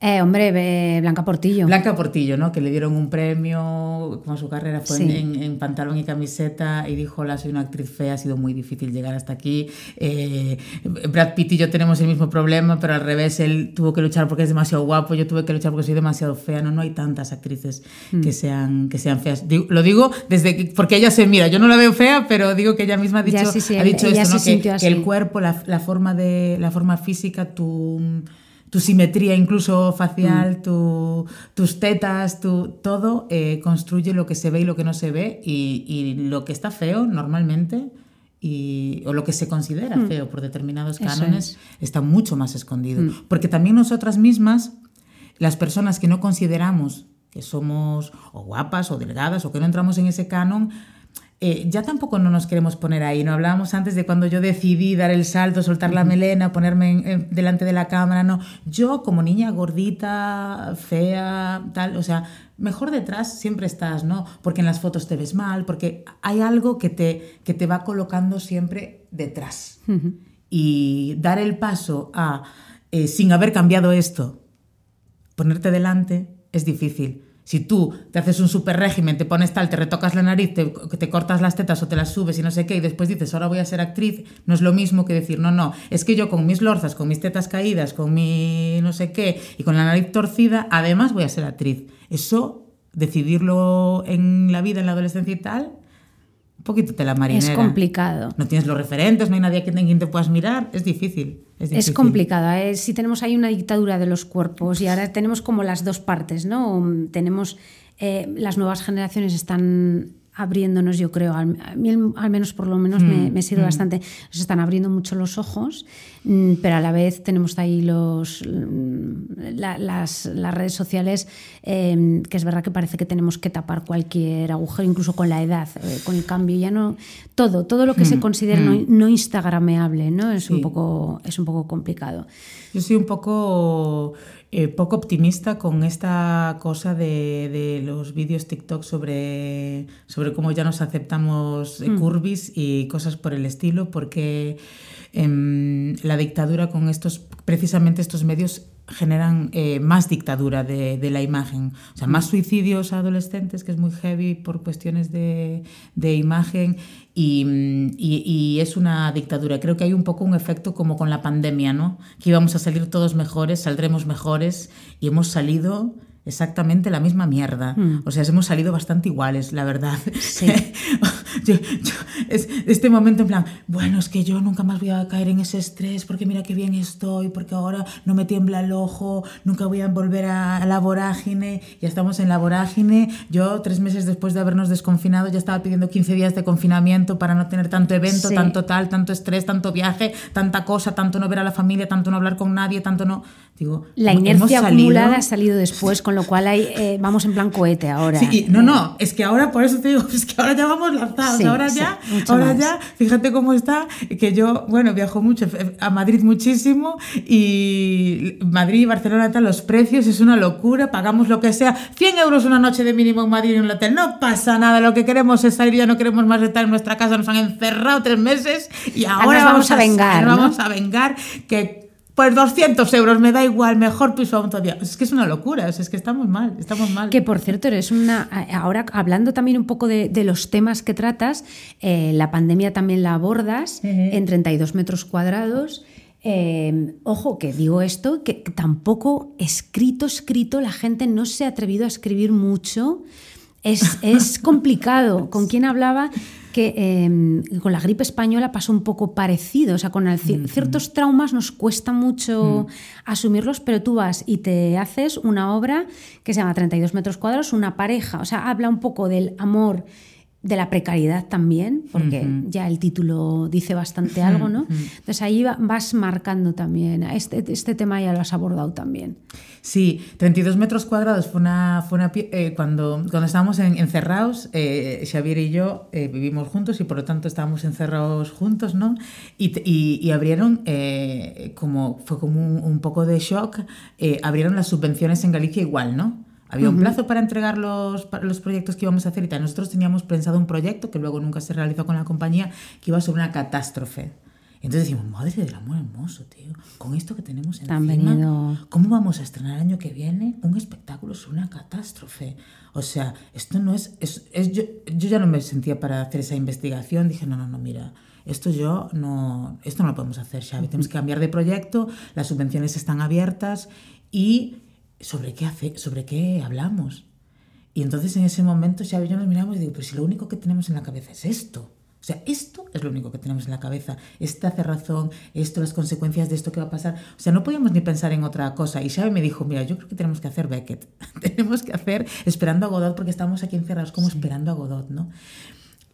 Speaker 1: Eh, hombre, Blanca Portillo.
Speaker 2: Blanca Portillo, ¿no? Que le dieron un premio, como su carrera fue en, pantalón y camiseta, y dijo, hola, soy una actriz fea, ha sido muy difícil llegar hasta aquí. Eh, Brad Pitt y yo tenemos el mismo problema, pero al revés, él tuvo que luchar porque es demasiado guapo, yo tuve que luchar porque soy demasiado fea. No, no hay tantas actrices mm. que, sean, que sean feas. lo digo desde porque ella se mira, yo no la veo fea, pero digo que ella misma ha dicho, ha dicho esto, ¿no? que, que, el cuerpo, la, la, forma de, la forma física, tu tu simetría incluso facial, mm. tus tetas, tu, todo eh, construye lo que se ve y lo que no se ve y, lo que está feo normalmente y, o lo que se considera mm. feo por determinados cánones está mucho más escondido. Mm. Porque también nosotras mismas, las personas que no consideramos que somos o guapas o delgadas o que no entramos en ese canon, eh, ya tampoco no nos queremos poner ahí. No hablábamos antes de cuando yo decidí dar el salto, soltar la melena, ponerme delante de la cámara. No, yo como niña gordita, fea, tal, o sea, mejor detrás siempre estás, ¿no? Porque en las fotos te ves mal, porque hay algo que te, que te va colocando siempre detrás. Y dar el paso a, eh, sin haber cambiado esto, ponerte delante, es difícil. Si tú te haces un super régimen, te pones tal, te retocas la nariz, te, te, cortas las tetas o te las subes y no sé qué, y después dices, ahora voy a ser actriz, no es lo mismo que decir, no, no, es que yo con mis lorzas, con mis tetas caídas, con mi no sé qué, y con la nariz torcida, además voy a ser actriz. Eso, decidirlo en la vida, en la adolescencia y tal, un poquito te la marinera.
Speaker 1: Es complicado.
Speaker 2: No tienes los referentes, no hay nadie a quien te puedas mirar, es difícil.
Speaker 1: Es, complicada. Si tenemos ahí una dictadura de los cuerpos y ahora tenemos como las dos partes, ¿no? Tenemos eh, las nuevas generaciones están abriéndonos, yo creo, al, al menos por lo menos me, mm, sirve mm. bastante, nos están abriendo mucho los ojos, mm, pero a la vez tenemos ahí los, las, las, redes sociales, em, que es verdad que parece que tenemos que tapar cualquier agujero, incluso con la edad, eh, con el cambio, ya no, todo, todo lo que se considera no, no, instagrameable, ¿no? Es, un poco, es un poco complicado.
Speaker 2: Yo soy un poco eh, poco optimista con esta cosa de, los vídeos TikTok sobre, sobre cómo ya nos aceptamos mm. curvis y cosas por el estilo, porque em, la dictadura con estos, precisamente estos medios generan eh, más dictadura de, de, la imagen, o sea, más suicidios adolescentes, que es muy heavy por cuestiones de, de imagen, y, y, y, es una dictadura. Creo que hay un poco un efecto como con la pandemia, ¿no? Que íbamos a salir todos mejores, saldremos mejores, y hemos salido exactamente la misma mierda. Mm. O sea, hemos salido bastante iguales, la verdad. Sí. yo, es, este momento en plan, bueno, es que yo nunca más voy a caer en ese estrés porque mira qué bien estoy, porque ahora no me tiembla el ojo, nunca voy a volver a, la vorágine, ya estamos en la vorágine. Yo, tres meses después de habernos desconfinado, ya estaba pidiendo 15 días de confinamiento para no tener tanto evento, tanto tal, tanto estrés, tanto viaje, tanta cosa, tanto no ver a la familia, tanto no hablar con nadie, tanto no... Digo,
Speaker 1: la inercia acumulada ha salido después con lo cual hay, eh, vamos en plan cohete ahora.
Speaker 2: Sí, no, no, es que ahora, por eso te digo, es que ahora ya vamos lanzados, ahora ya, ahora ya, fíjate cómo está, que yo, bueno, viajo mucho a Madrid muchísimo y Madrid y Barcelona, tal, los precios es una locura, pagamos lo que sea, 100 euros una noche de mínimo en Madrid en un hotel, no pasa nada, lo que queremos es salir, ya no queremos más estar en nuestra casa, nos han encerrado tres meses y ahora
Speaker 1: vamos, a vengar,
Speaker 2: vamos a vengar que pues 200 euros, me da igual, mejor piso aún todavía. Es que es una locura, es que estamos mal, estamos mal.
Speaker 1: Que por cierto, eres una. Ahora, hablando también un poco de, los temas que tratas, eh, la pandemia también la abordas en 32 metros cuadrados. Eh, ojo, que digo esto, que tampoco escrito, escrito, la gente no se ha atrevido a escribir mucho. Es, es complicado. ¿Con quién hablaba? Que em, con la gripe española pasó un poco parecido. O sea, con ciertos traumas nos cuesta mucho asumirlos, pero tú vas y te haces una obra que se llama 32 metros cuadrados, una pareja. O sea, habla un poco del amor de la precariedad también, porque ya el título dice bastante algo, ¿no? Entonces ahí vas marcando también, este, este tema ya lo has abordado también.
Speaker 2: Sí, 32 metros cuadrados fue una... Fue una eh, cuando, cuando estábamos encerrados, eh, Xavier y yo eh, vivimos juntos y por lo tanto estábamos encerrados juntos, ¿no? Y, y, abrieron, como fue como un, un poco de shock, abrieron las subvenciones en Galicia igual, ¿no? Había un plazo para entregar los, los proyectos que íbamos a hacer y tal. Nosotros teníamos pensado un proyecto que luego nunca se realizó con la compañía que iba sobre una catástrofe. Entonces decimos, madre del amor hermoso, tío, con esto que tenemos encima, ¿cómo vamos a estrenar el año que viene un espectáculo sobre una catástrofe? O sea, esto no es... es, yo, yo, ya no me sentía para hacer esa investigación, dije, no, no, no, mira, esto yo no... Esto no lo podemos hacer, Xavi, tenemos que cambiar de proyecto, las subvenciones están abiertas y ¿sobre qué, hace, sobre qué hablamos? Y entonces en ese momento ya yo nos miramos y digo, pero si lo único que tenemos en la cabeza es esto. O sea, esto es lo único que tenemos en la cabeza. Esta cerrazón, esto, las consecuencias de esto que va a pasar. O sea, no podíamos ni pensar en otra cosa. Y Xavi me dijo, mira, yo creo que tenemos que hacer Beckett. tenemos que hacer Esperando a Godot porque estamos aquí encerrados como esperando a Godot, ¿no?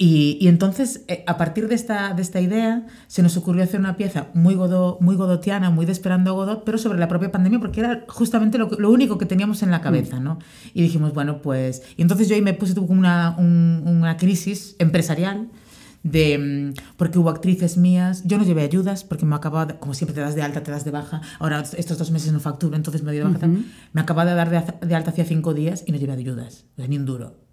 Speaker 2: Y, entonces, eh, a partir de esta, de esta idea, se nos ocurrió hacer una pieza muy, muy godotiana, muy de Esperando a Godot, pero sobre la propia pandemia, porque era justamente lo, lo único que teníamos en la cabeza, ¿no? Y dijimos, bueno, pues... Y entonces yo ahí me puse como una, una crisis empresarial, de mm, porque hubo actrices mías, yo no llevé ayudas porque me acababa, como siempre te das de alta, te das de baja, ahora estos dos meses no facturo, entonces me doy de baja, me acababa de dar de, de, alta hacía cinco días y no llevé ayudas, ni un duro.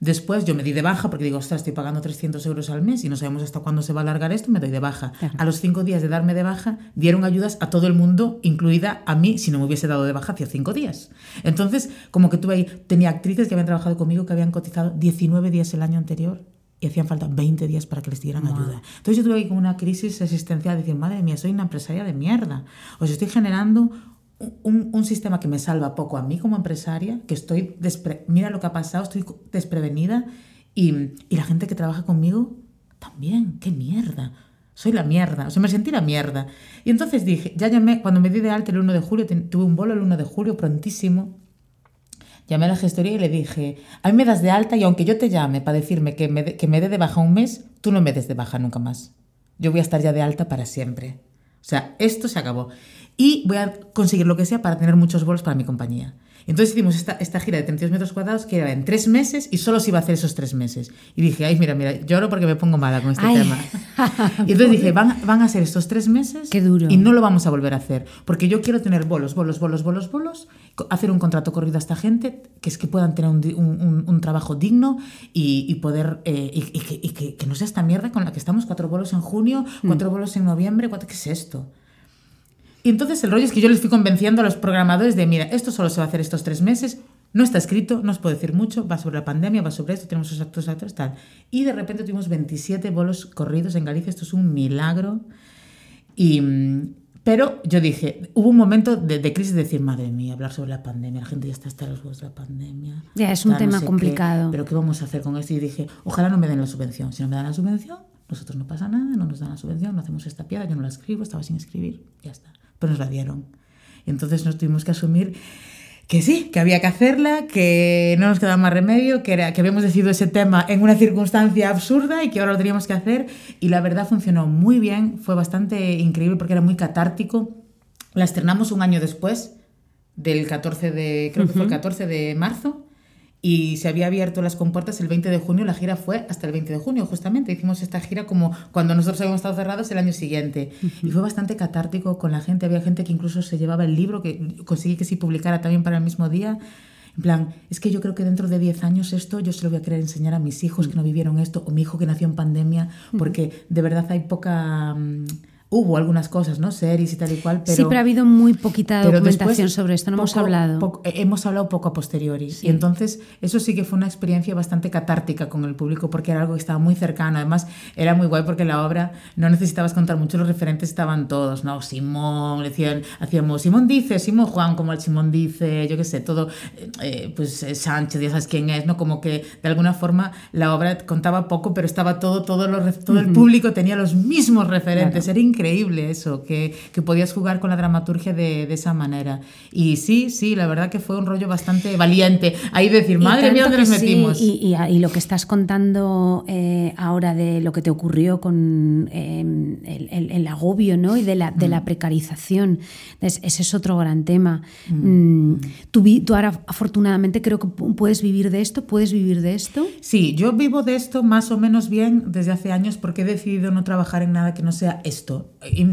Speaker 2: Después yo me di de baja porque digo, ostras, estoy pagando 300 euros al mes y no sabemos hasta cuándo se va a alargar esto, me doy de baja. A los cinco días de darme de baja, dieron ayudas a todo el mundo, incluida a mí, si no me hubiese dado de baja hacía cinco días. Entonces, como que tuve ahí, tenía actrices que habían trabajado conmigo que habían cotizado 19 días el año anterior y hacían falta 20 días para que les dieran ayuda. Entonces yo tuve ahí como una crisis existencial, de decir, madre mía, soy una empresaria de mierda. Os estoy generando un, un, sistema que me salva poco a mí como empresaria, que estoy, mira lo que ha pasado, estoy desprevenida y, y, la gente que trabaja conmigo también, qué mierda. Soy la mierda, o sea, me sentí la mierda. Y entonces dije, ya llamé, cuando me di de alta el 1 de julio, tuve un bolo el 1 de julio prontísimo, llamé a la gestoría y le dije, a mí me das de alta y aunque yo te llame para decirme que me, que me dé de baja un mes, tú no me des de baja nunca más. Yo voy a estar ya de alta para siempre. O sea, esto se acabó. Y voy a conseguir lo que sea para tener muchos bolos para mi compañía. Entonces hicimos esta, esta gira de 32 metros cuadrados que era en tres meses y solo se iba a hacer esos tres meses. Y dije, ay, mira, mira, lloro porque me pongo mala con este tema. y entonces dije, van, van a ser estos tres meses
Speaker 1: Qué duro.
Speaker 2: y no lo vamos a volver a hacer. Porque yo quiero tener bolos, bolos, bolos, bolos, bolos, hacer un contrato corrido a esta gente, que es que puedan tener un, un, un trabajo digno y, y poder, eh, y, y, que, y que, que, no sea esta mierda con la que estamos, cuatro bolos en junio, cuatro mm. bolos en noviembre, cuatro, ¿qué es esto? Y entonces el rollo es que yo les fui convenciendo a los programadores de, mira, esto solo se va a hacer estos tres meses, no está escrito, no os puedo decir mucho, va sobre la pandemia, va sobre esto, tenemos esos actos, actores, tal. Y de repente tuvimos 27 bolos corridos en Galicia, esto es un milagro. Y, pero yo dije, hubo un momento de, de, crisis de decir, madre mía, hablar sobre la pandemia, la gente ya está hasta los huevos de la pandemia.
Speaker 1: Ya, es un tema
Speaker 2: no sé
Speaker 1: complicado.
Speaker 2: Qué, pero ¿qué vamos a hacer con esto? Y dije, ojalá no me den la subvención. Si no me dan la subvención, nosotros no pasa nada, no nos dan la subvención, no hacemos esta piedra, yo no la escribo, estaba sin escribir, ya está pero nos la dieron. Y entonces nos tuvimos que asumir que sí, que había que hacerla, que no nos quedaba más remedio, que, era, que habíamos decidido ese tema en una circunstancia absurda y que ahora lo teníamos que hacer. Y la verdad funcionó muy bien, fue bastante increíble porque era muy catártico. La estrenamos un año después, del 14 de, creo que uh -huh. fue el 14 de marzo, y se había abierto las compuertas el 20 de junio, la gira fue hasta el 20 de junio, justamente. Hicimos esta gira como cuando nosotros habíamos estado cerrados el año siguiente. Uh -huh. Y fue bastante catártico con la gente. Había gente que incluso se llevaba el libro, que conseguí que se publicara también para el mismo día. En plan, es que yo creo que dentro de 10 años esto yo se lo voy a querer enseñar a mis hijos que no vivieron esto, o mi hijo que nació en pandemia, porque de verdad hay poca... Um, Hubo algunas cosas, ¿no? Series y tal y cual, pero...
Speaker 1: Sí, pero ha habido muy poquita documentación sobre esto, no poco, hemos hablado.
Speaker 2: Poco, eh, hemos hablado poco a posteriori. Sí. Y entonces eso sí que fue una experiencia bastante catártica con el público porque era algo que estaba muy cercano. Además, era muy guay porque la obra no necesitabas contar mucho, los referentes estaban todos, ¿no? Simón, decían, hacíamos Simón dice, Simón Juan, como el Simón dice, yo qué sé, todo, eh, pues eh, Sánchez, ya sabes quién es, ¿no? Como que de alguna forma la obra contaba poco, pero estaba todo, todo, lo, todo el público tenía los mismos referentes. Claro. Era increíble eso, que, que podías jugar con la dramaturgia de, de, esa manera. Y sí, sí, la verdad que fue un rollo bastante valiente. Ahí decir, madre mía, ¿dónde nos metimos?
Speaker 1: Sí, y, y, y, lo que estás contando eh, ahora de lo que te ocurrió con eh, el, el, el, agobio ¿no? y de la, de la mm. precarización, es, ese es otro gran tema. Mm. Mm, tú, tú ahora, afortunadamente, creo que puedes vivir de esto, ¿puedes vivir de esto?
Speaker 2: Sí, yo vivo de esto más o menos bien desde hace años porque he decidido no trabajar en nada que no sea esto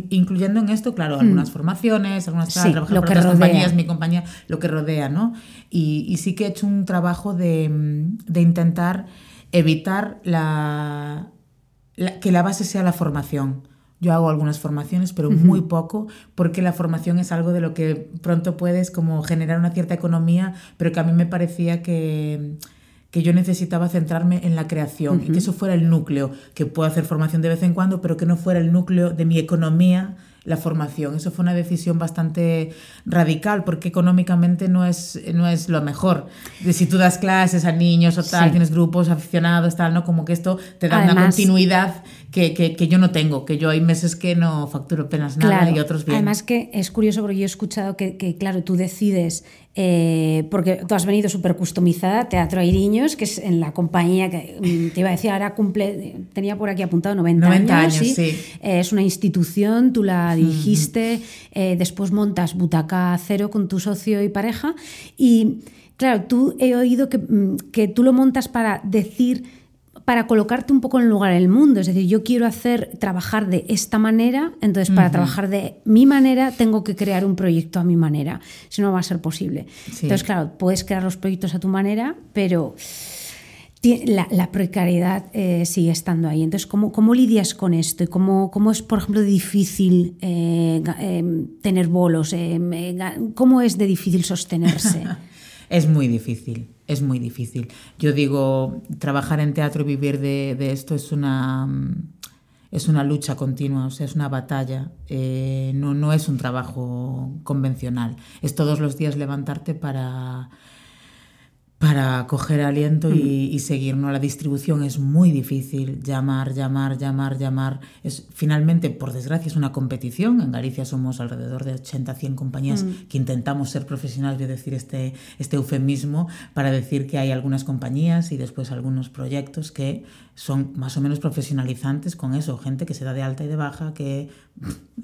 Speaker 2: incluyendo en esto, claro, algunas mm. formaciones, algunas
Speaker 1: sí,
Speaker 2: trabajar otras
Speaker 1: rodea.
Speaker 2: compañías, mi compañía, lo que rodea, ¿no? Y, y, sí que he hecho un trabajo de, de intentar evitar la, la, que la base sea la formación. Yo hago algunas formaciones, pero uh -huh. muy poco, porque la formación es algo de lo que pronto puedes como generar una cierta economía, pero que a mí me parecía que que yo necesitaba centrarme en la creación uh -huh. y que eso fuera el núcleo, que puedo hacer formación de vez en cuando, pero que no fuera el núcleo de mi economía la formación. Eso fue una decisión bastante radical porque económicamente no es, no es lo mejor. Si tú das clases a niños o tal, sí. tienes grupos aficionados, tal, ¿no? Como que esto te da Además, una continuidad que, que, que, yo no tengo, que yo hay meses que no facturo apenas nada
Speaker 1: claro,
Speaker 2: y otros bien.
Speaker 1: Además que es curioso porque yo he escuchado que, que claro, tú decides eh, porque tú has venido súper customizada, Teatro Airiños, que es en la compañía que mm, te iba a decir, ahora cumple, tenía por aquí apuntado 90,
Speaker 2: 90
Speaker 1: años,
Speaker 2: años
Speaker 1: ¿sí?
Speaker 2: sí.
Speaker 1: Eh, es una institución, tú la dirigiste, eh, después montas Butaca Cero con tu socio y pareja, y claro, tú he oído que, mm, que tú lo montas para decir para colocarte un poco en el lugar del mundo. Es decir, yo quiero hacer, trabajar de esta manera, entonces para uh -huh. trabajar de mi manera tengo que crear un proyecto a mi manera, si no va a ser posible. Sí. Entonces, claro, puedes crear los proyectos a tu manera, pero la, la precariedad eh, sigue estando ahí. Entonces, ¿cómo, cómo lidias con esto? ¿Y cómo, cómo es, por ejemplo, difícil eh, eh, tener bolos? ¿Cómo es de difícil sostenerse?
Speaker 2: es muy difícil es muy difícil. Yo digo, trabajar en teatro y vivir de, de esto es una, es una lucha continua, o sea, es una batalla. Eh, no, no es un trabajo convencional. Es todos los días levantarte para para coger aliento y, y, seguir. ¿no? La distribución es muy difícil, llamar, llamar, llamar, llamar. Es, finalmente, por desgracia, es una competición. En Galicia somos alrededor de 80, 100 compañías mm. que intentamos ser profesionales, voy a decir este, este eufemismo, para decir que hay algunas compañías y después algunos proyectos que son más o menos profesionalizantes con eso, gente que se da de alta y de baja, que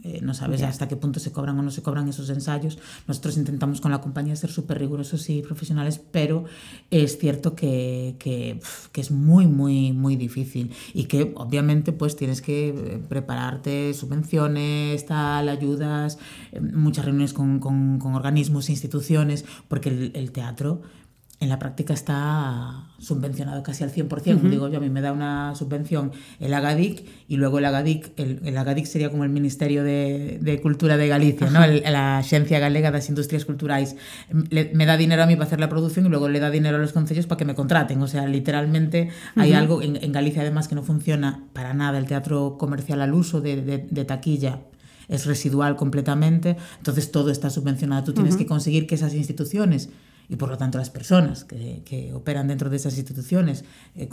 Speaker 2: eh, no sabes yeah. hasta qué punto se cobran o no se cobran esos ensayos. Nosotros intentamos con la compañía ser súper rigurosos y profesionales, pero es cierto que, que, que, es muy, muy, muy difícil y que obviamente pues tienes que eh, prepararte subvenciones, tal, ayudas, eh, muchas reuniones con, con, con organismos, instituciones, porque el, el teatro en la práctica está subvencionado casi al 100%. Uh -huh. Digo yo, a mí me da una subvención el Agadic y luego el Agadic, el, el Agadic sería como el Ministerio de, de Cultura de Galicia, ¿no? El, la Agencia Galega das Industrias Culturais. Le, me da dinero a mí para hacer la producción y luego le da dinero a los concellos para que me contraten. O sea, literalmente hay uh -huh. algo en, en, Galicia además que no funciona para nada el teatro comercial al uso de, de, de taquilla es residual completamente, entonces todo está subvencionado. Tú tienes uh -huh. que conseguir que esas instituciones y por lo tanto las personas que, que operan dentro de esas instituciones, eh,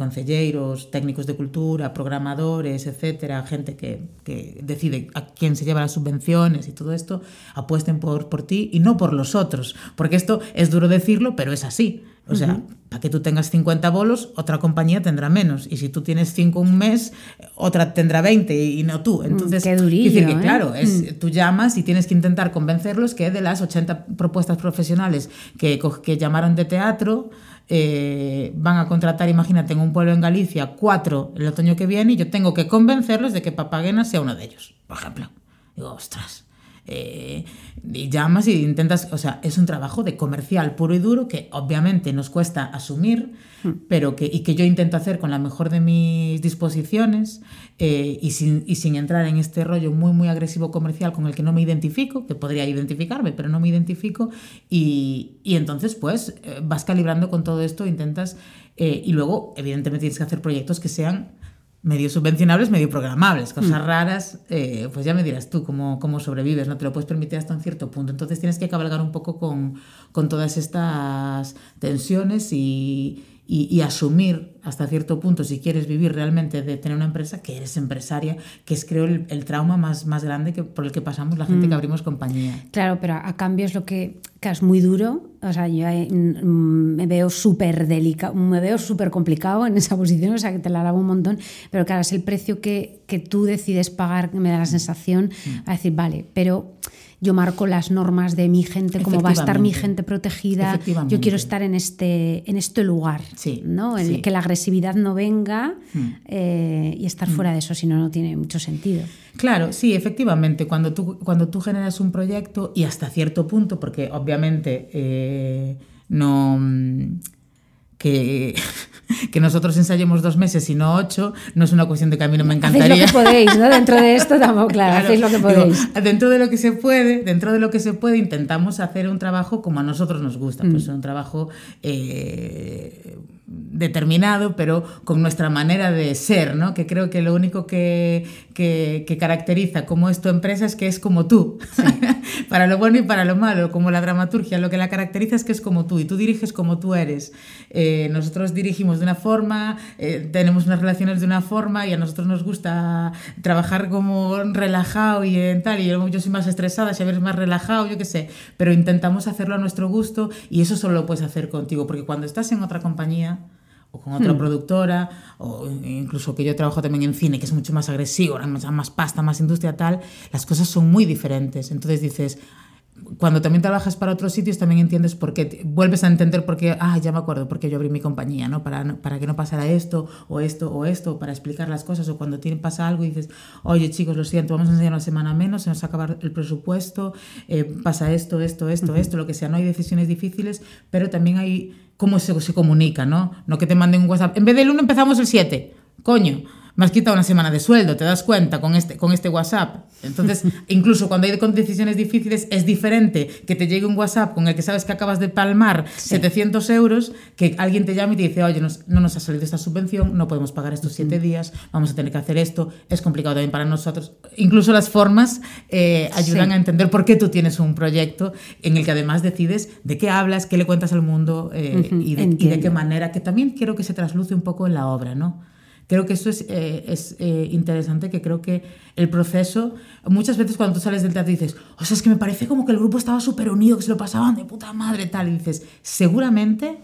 Speaker 2: técnicos de cultura, programadores, etcétera, gente que, que, decide a quién se lleva las subvenciones y todo esto, apuesten por, por ti y no por los otros, porque esto es duro decirlo, pero es así. O sea, uh -huh. para que tú tengas 50 bolos, otra compañía tendrá menos. Y si tú tienes 5 un mes, otra tendrá 20 y, no tú. Entonces,
Speaker 1: Qué durillo,
Speaker 2: decir que,
Speaker 1: ¿eh?
Speaker 2: claro, es, mm. tú llamas y tienes que intentar convencerlos que de las 80 propuestas profesionales que, que llamaron de teatro, eh, van a contratar, imagínate, en un pueblo en Galicia, cuatro el otoño que viene, y yo tengo que convencerlos de que Papaguena sea uno de ellos, por ejemplo. Digo, ostras eh, y llamas y intentas, o sea, es un trabajo de comercial puro y duro que obviamente nos cuesta asumir, mm. pero que, y que yo intento hacer con la mejor de mis disposiciones eh, y, sin, y sin entrar en este rollo muy, muy agresivo comercial con el que no me identifico, que podría identificarme, pero no me identifico, y, y entonces pues eh, vas calibrando con todo esto, intentas, eh, y luego evidentemente tienes que hacer proyectos que sean medio subvencionables, medio programables, cosas mm. raras, eh, pues ya me dirás tú cómo, cómo sobrevives, no te lo puedes permitir hasta un cierto punto. Entonces tienes que cabalgar un poco con, con todas estas tensiones y, y, y, asumir hasta cierto punto, si quieres vivir realmente de tener una empresa, que eres empresaria, que es creo el, el trauma más, más grande que, por el que pasamos la gente mm. que abrimos compañía.
Speaker 1: Claro, pero a cambio es lo que, que es muy duro, o sea, yo mm, me veo súper delicado, me veo súper complicado en esa posición, o sea, que te la lavo un montón, pero claro, es el precio que, que tú decides pagar, me da la sensación, mm. a decir, vale, pero yo marco las normas de mi gente, cómo va a estar mi gente protegida, yo quiero estar en este, en este lugar,
Speaker 2: sí,
Speaker 1: ¿no? En
Speaker 2: sí.
Speaker 1: que la agresividad no venga mm. eh, y estar mm. fuera de eso, si no, no tiene mucho sentido.
Speaker 2: Claro, sí, efectivamente, cuando tú, cuando tú generas un proyecto y hasta cierto punto, porque obviamente eh, no mm, que, que nosotros ensayemos dos meses y no ocho, no es una cuestión de que a mí no me encantaría.
Speaker 1: Hacéis lo que podéis, ¿no? Dentro de esto tampoco, claro, claro hacéis lo que podéis.
Speaker 2: Digo, dentro de lo que se puede, dentro de lo que se puede, intentamos hacer un trabajo como a nosotros nos gusta, mm. pues un trabajo eh, determinado, pero con nuestra manera de ser, ¿no? Que creo que lo único que, que, que caracteriza como es tu empresa es que es como tú, sí. para lo bueno y para lo malo, como la dramaturgia, lo que la caracteriza es que es como tú y tú diriges como tú eres. Eh, nosotros dirigimos de una forma, eh, tenemos unas relaciones de una forma y a nosotros nos gusta trabajar como relajado y en tal, y yo, yo soy más estresada, si eres más relajado, yo qué sé, pero intentamos hacerlo a nuestro gusto y eso solo lo puedes hacer contigo, porque cuando estás en otra compañía, o con otra hmm. productora, o incluso que yo trabajo también en cine, que es mucho más agresivo, más pasta, más industria tal, las cosas son muy diferentes. Entonces dices, cuando también trabajas para otros sitios también entiendes por qué, vuelves a entender por qué, ah, ya me acuerdo, por qué yo abrí mi compañía, ¿no? Para, para que no pasara esto, o esto, o esto, para explicar las cosas, o cuando tiene, pasa algo y dices, oye chicos, lo siento, vamos a enseñar una semana menos, se nos acaba el presupuesto, eh, pasa esto, esto, esto, uh -huh. esto, lo que sea, no hay decisiones difíciles, pero también hay cómo se, se comunica, ¿no? No que te manden un WhatsApp, en vez del 1 empezamos el 7, coño, me has quitado una semana de sueldo, ¿te das cuenta con este, con este WhatsApp? Entonces, incluso cuando hay decisiones difíciles, es diferente que te llegue un WhatsApp con el que sabes que acabas de palmar 700 euros, que alguien te llame y te dice, oye, no nos ha salido esta subvención, no podemos pagar estos siete días, vamos a tener que hacer esto, es complicado también para nosotros. Incluso las formas eh, ayudan a entender por qué tú tienes un proyecto en el que además decides de qué hablas, qué le cuentas al mundo eh, y, de, y, de, qué manera, que también quiero que se trasluce un poco en la obra, ¿no? Creo que eso es, eh, es eh, interesante, que creo que el proceso, muchas veces cuando tú sales del teatro dices, o sea, es que me parece como que el grupo estaba súper unido, que se lo pasaban de puta madre, tal, y dices, seguramente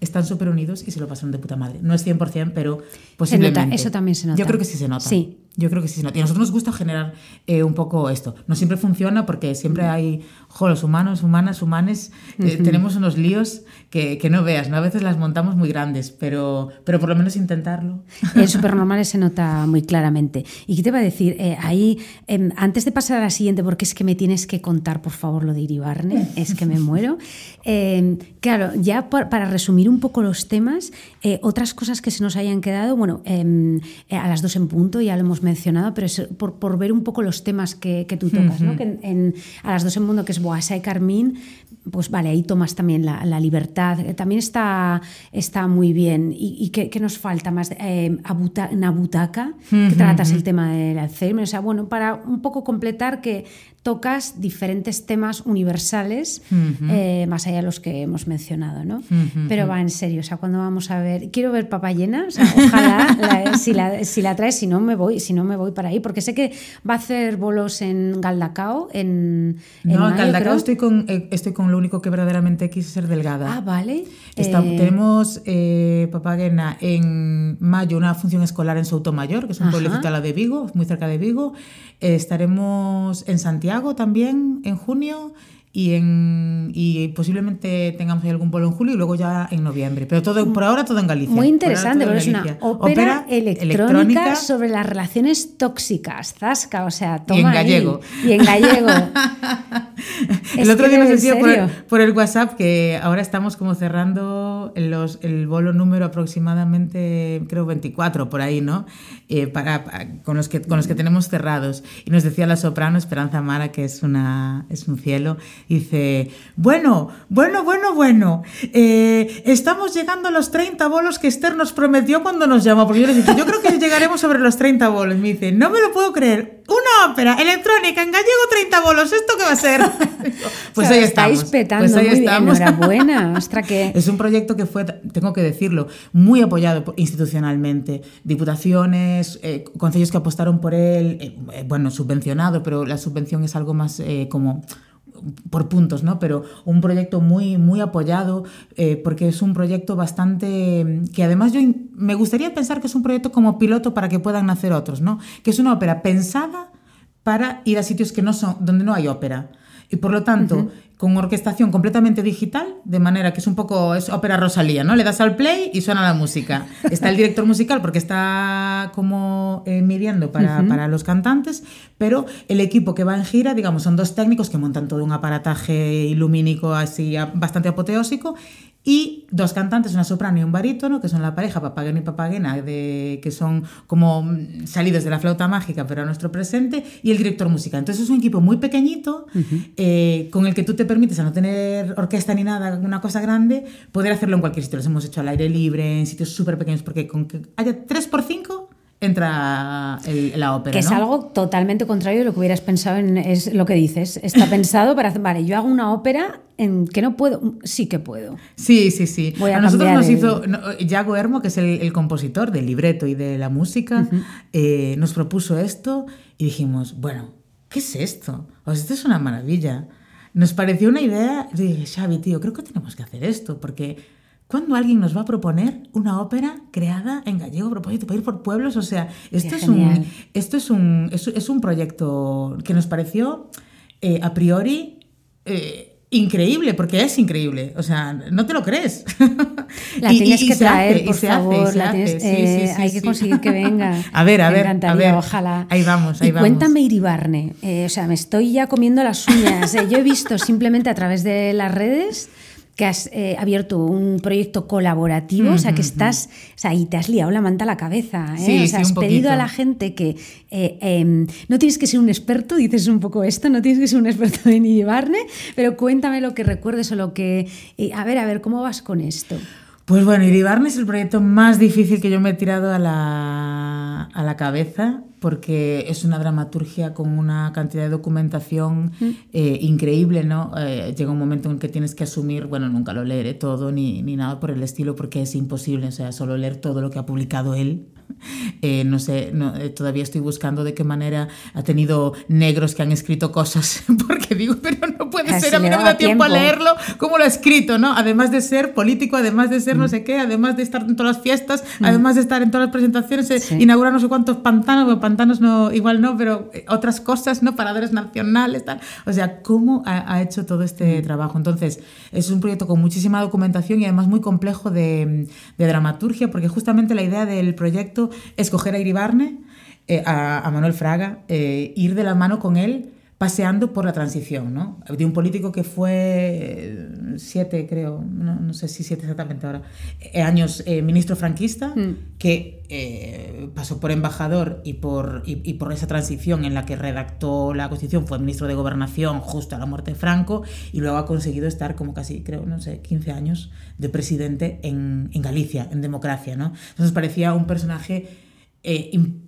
Speaker 2: están súper unidos y se lo pasaron de puta madre. No es 100%, pero posiblemente.
Speaker 1: Se nota, eso también se nota.
Speaker 2: Yo creo que sí se nota.
Speaker 1: Sí.
Speaker 2: Yo creo que sí nota. Y a nosotros nos gusta generar eh, un poco esto. No siempre funciona porque siempre hay, jo, los humanos, humanas, humanes, eh, tenemos unos líos que, que, no veas, ¿no? A veces las montamos muy grandes, pero, pero por lo menos intentarlo.
Speaker 1: En Supernormales se nota muy claramente. ¿Y qué te va a decir? Eh, ahí, eh, antes de pasar a la siguiente, porque es que me tienes que contar, por favor, lo de Iribarne, es que me muero. Eh, claro, ya para, para, resumir un poco los temas, otras cosas que se nos hayan quedado, bueno, em, a las dos en punto, ya lo hemos mencionado, pero es por, por ver un poco los temas que, que tú tocas, ¿no? Que en, en, a las dos en punto, que es Boasa y Carmín, pues vale, ahí tomas también la, la libertad. También está, está muy bien. ¿Y, y qué, qué, nos falta más? Eh, Abuta, Nabutaka, que tratas el tema del Alzheimer. O sea, bueno, para un poco completar que tocas diferentes temas universales, uh -huh. eh, más allá de los que hemos mencionado, ¿no? Uh -huh. Pero va en serio, o sea, cuando vamos a ver, quiero ver Papayena, o sea, ojalá la, si, la, si la traes, si no me voy, si no me voy para ahí, porque sé que va a hacer bolos en Galdacao, en,
Speaker 2: en No, en Galdacao estoy con, eh, estoy con lo único que verdaderamente quise ser delgada.
Speaker 1: Ah, vale.
Speaker 2: Está, eh... Tenemos eh, Papagena en mayo una función escolar en Soutomayor, que es un pueblecito a la de Vigo, muy cerca de Vigo. Eh, estaremos en Santiago también en junio y, en, y posiblemente tengamos ahí algún vuelo en julio y luego ya en noviembre. Pero todo por ahora todo en Galicia.
Speaker 1: Muy interesante, pero es una ópera, ópera electrónica, electrónica, sobre las relaciones tóxicas, zasca, o sea, toma
Speaker 2: Y en gallego.
Speaker 1: Ahí, y en gallego.
Speaker 2: el otro día nos decía por el, por el, WhatsApp que ahora estamos como cerrando los, el bolo número aproximadamente, creo 24 por ahí, ¿no? Eh, para, para, con, los que, con los que tenemos cerrados. Y nos decía la soprano Esperanza Mara, que es, una, es un cielo, dice, bueno, bueno, bueno, bueno, eh, estamos llegando a los 30 bolos que Esther nos prometió cuando nos llamó, porque yo le dije, yo creo que llegaremos sobre los 30 bolos. Me dice, no me lo puedo creer, una ópera electrónica en gallego 30 bolos, ¿esto qué va a ser?
Speaker 1: pues o sea, ahí estamos. petando
Speaker 2: pues ahí
Speaker 1: muy
Speaker 2: estamos.
Speaker 1: bien, enhorabuena. Que...
Speaker 2: Es un proyecto que fue, tengo que decirlo, muy apoyado institucionalmente. Diputaciones, eh, concellos que apostaron por él, eh, bueno, subvencionado, pero la subvención es algo más eh, como por puntos, ¿no? Pero un proyecto muy, muy apoyado, eh, porque es un proyecto bastante. que además yo me gustaría pensar que es un proyecto como piloto para que puedan nacer otros, ¿no? Que es una ópera pensada para ir a sitios que no son, donde no hay ópera. Y por lo tanto. Con orquestación completamente digital, de manera que es un poco es ópera Rosalía, ¿no? Le das al play y suena la música. Está el director musical porque está como eh, midiendo para, uh -huh. para, los cantantes, pero el equipo que va en gira, digamos, son dos técnicos que montan todo un aparataje ilumínico así bastante apoteósico y dos cantantes, una soprano y un barítono, que son la pareja Papageno y Papagena, de, que son como salidos de la flauta mágica, pero a nuestro presente, y el director musical. Entonces es un equipo muy pequeñito, uh -huh. eh, con el que tú te permites, a no tener orquesta ni nada, una cosa grande, poder hacerlo en cualquier sitio. Los hemos hecho al aire libre, en sitios súper pequeños, porque con que haya 3 por 5 entra el, la ópera.
Speaker 1: Que es
Speaker 2: ¿no?
Speaker 1: algo totalmente contrario de lo que hubieras pensado en es lo que dices. Está pensado para hacer, vale, yo hago una ópera en que no puedo, sí que puedo.
Speaker 2: Sí, sí, sí. Voy a, a nosotros nos el... hizo, no, Yago Hermo, que es el, el, compositor del libreto y de la música, uh -huh. eh, nos propuso esto y dijimos, bueno, ¿qué es esto? O sea, esto es una maravilla. Nos pareció una idea, dije, Xavi, tío, creo que tenemos que hacer esto, porque ¿Cuándo alguien nos va a proponer una ópera creada en gallego, propósito para ir por pueblos? O sea, esto, es un, esto es, un, es, es, un proyecto que nos pareció eh, a priori eh, increíble, porque es increíble. O sea, no te lo crees.
Speaker 1: La tienes y, que traer, hace, por favor. La tienes, sí, eh, sí, sí, hay que conseguir que venga.
Speaker 2: a ver, a
Speaker 1: me
Speaker 2: ver.
Speaker 1: encantaría,
Speaker 2: a ver.
Speaker 1: ojalá.
Speaker 2: Ahí vamos, ahí
Speaker 1: y
Speaker 2: vamos.
Speaker 1: Cuéntame Iribarne. Eh, o sea, me estoy ya comiendo las uñas. yo he visto simplemente a través de las redes que has eh, abierto un proyecto colaborativo, o sea, que estás, o sea, y te has liado la manta a la cabeza, ¿eh?
Speaker 2: Sí,
Speaker 1: o sea,
Speaker 2: sí,
Speaker 1: has pedido a la gente que eh, em, no tienes que ser un experto, dices un poco esto, no tienes que ser un experto en Iribarne, pero cuéntame lo que recuerdes o lo que... a ver, a ver, ¿cómo vas con esto?
Speaker 2: Pues bueno, Iribarne es el proyecto más difícil que yo me he tirado a la, a la cabeza porque es una dramaturgia con una cantidad de documentación eh, increíble, ¿no? Eh, llega un momento en el que tienes que asumir, bueno, nunca lo leeré todo ni, ni nada por el estilo porque es imposible, o sea, solo leer todo lo que ha publicado él. Eh, no sé, no, eh, todavía estoy buscando de qué manera ha tenido negros que han escrito cosas, porque digo, pero no puede ser, a mí no me da tiempo a leerlo cómo lo ha escrito, ¿no? Además de ser político, además de ser
Speaker 1: Mm.
Speaker 2: no sé qué, además de estar en todas las fiestas, además de estar en todas las presentaciones, eh,
Speaker 1: Sí.
Speaker 2: inaugurar no sé cuántos pantanos, bueno, pantanos no, igual no, pero eh, otras cosas, ¿no? Paradores nacionales, tal. O sea, ¿cómo ha, ha hecho todo
Speaker 1: Mm.
Speaker 2: este trabajo? Entonces, es un proyecto con muchísima documentación y además muy complejo de, de dramaturgia, porque justamente la idea del proyecto es coger a Iribarne, eh, a, a Manuel Fraga, eh, ir de la mano con él paseando por la transición, ¿no? De un político que fue eh, siete, creo, no, no sé si siete exactamente ahora, eh, años eh, ministro franquista, que eh, pasó por embajador y por, y, y por esa transición en la que redactó la Constitución, fue ministro de Gobernación justo a la muerte de Franco y luego ha conseguido estar como casi, creo, no sé, 15 años de presidente en, en Galicia, en democracia, ¿no? Entonces parecía un personaje... eh, im- im-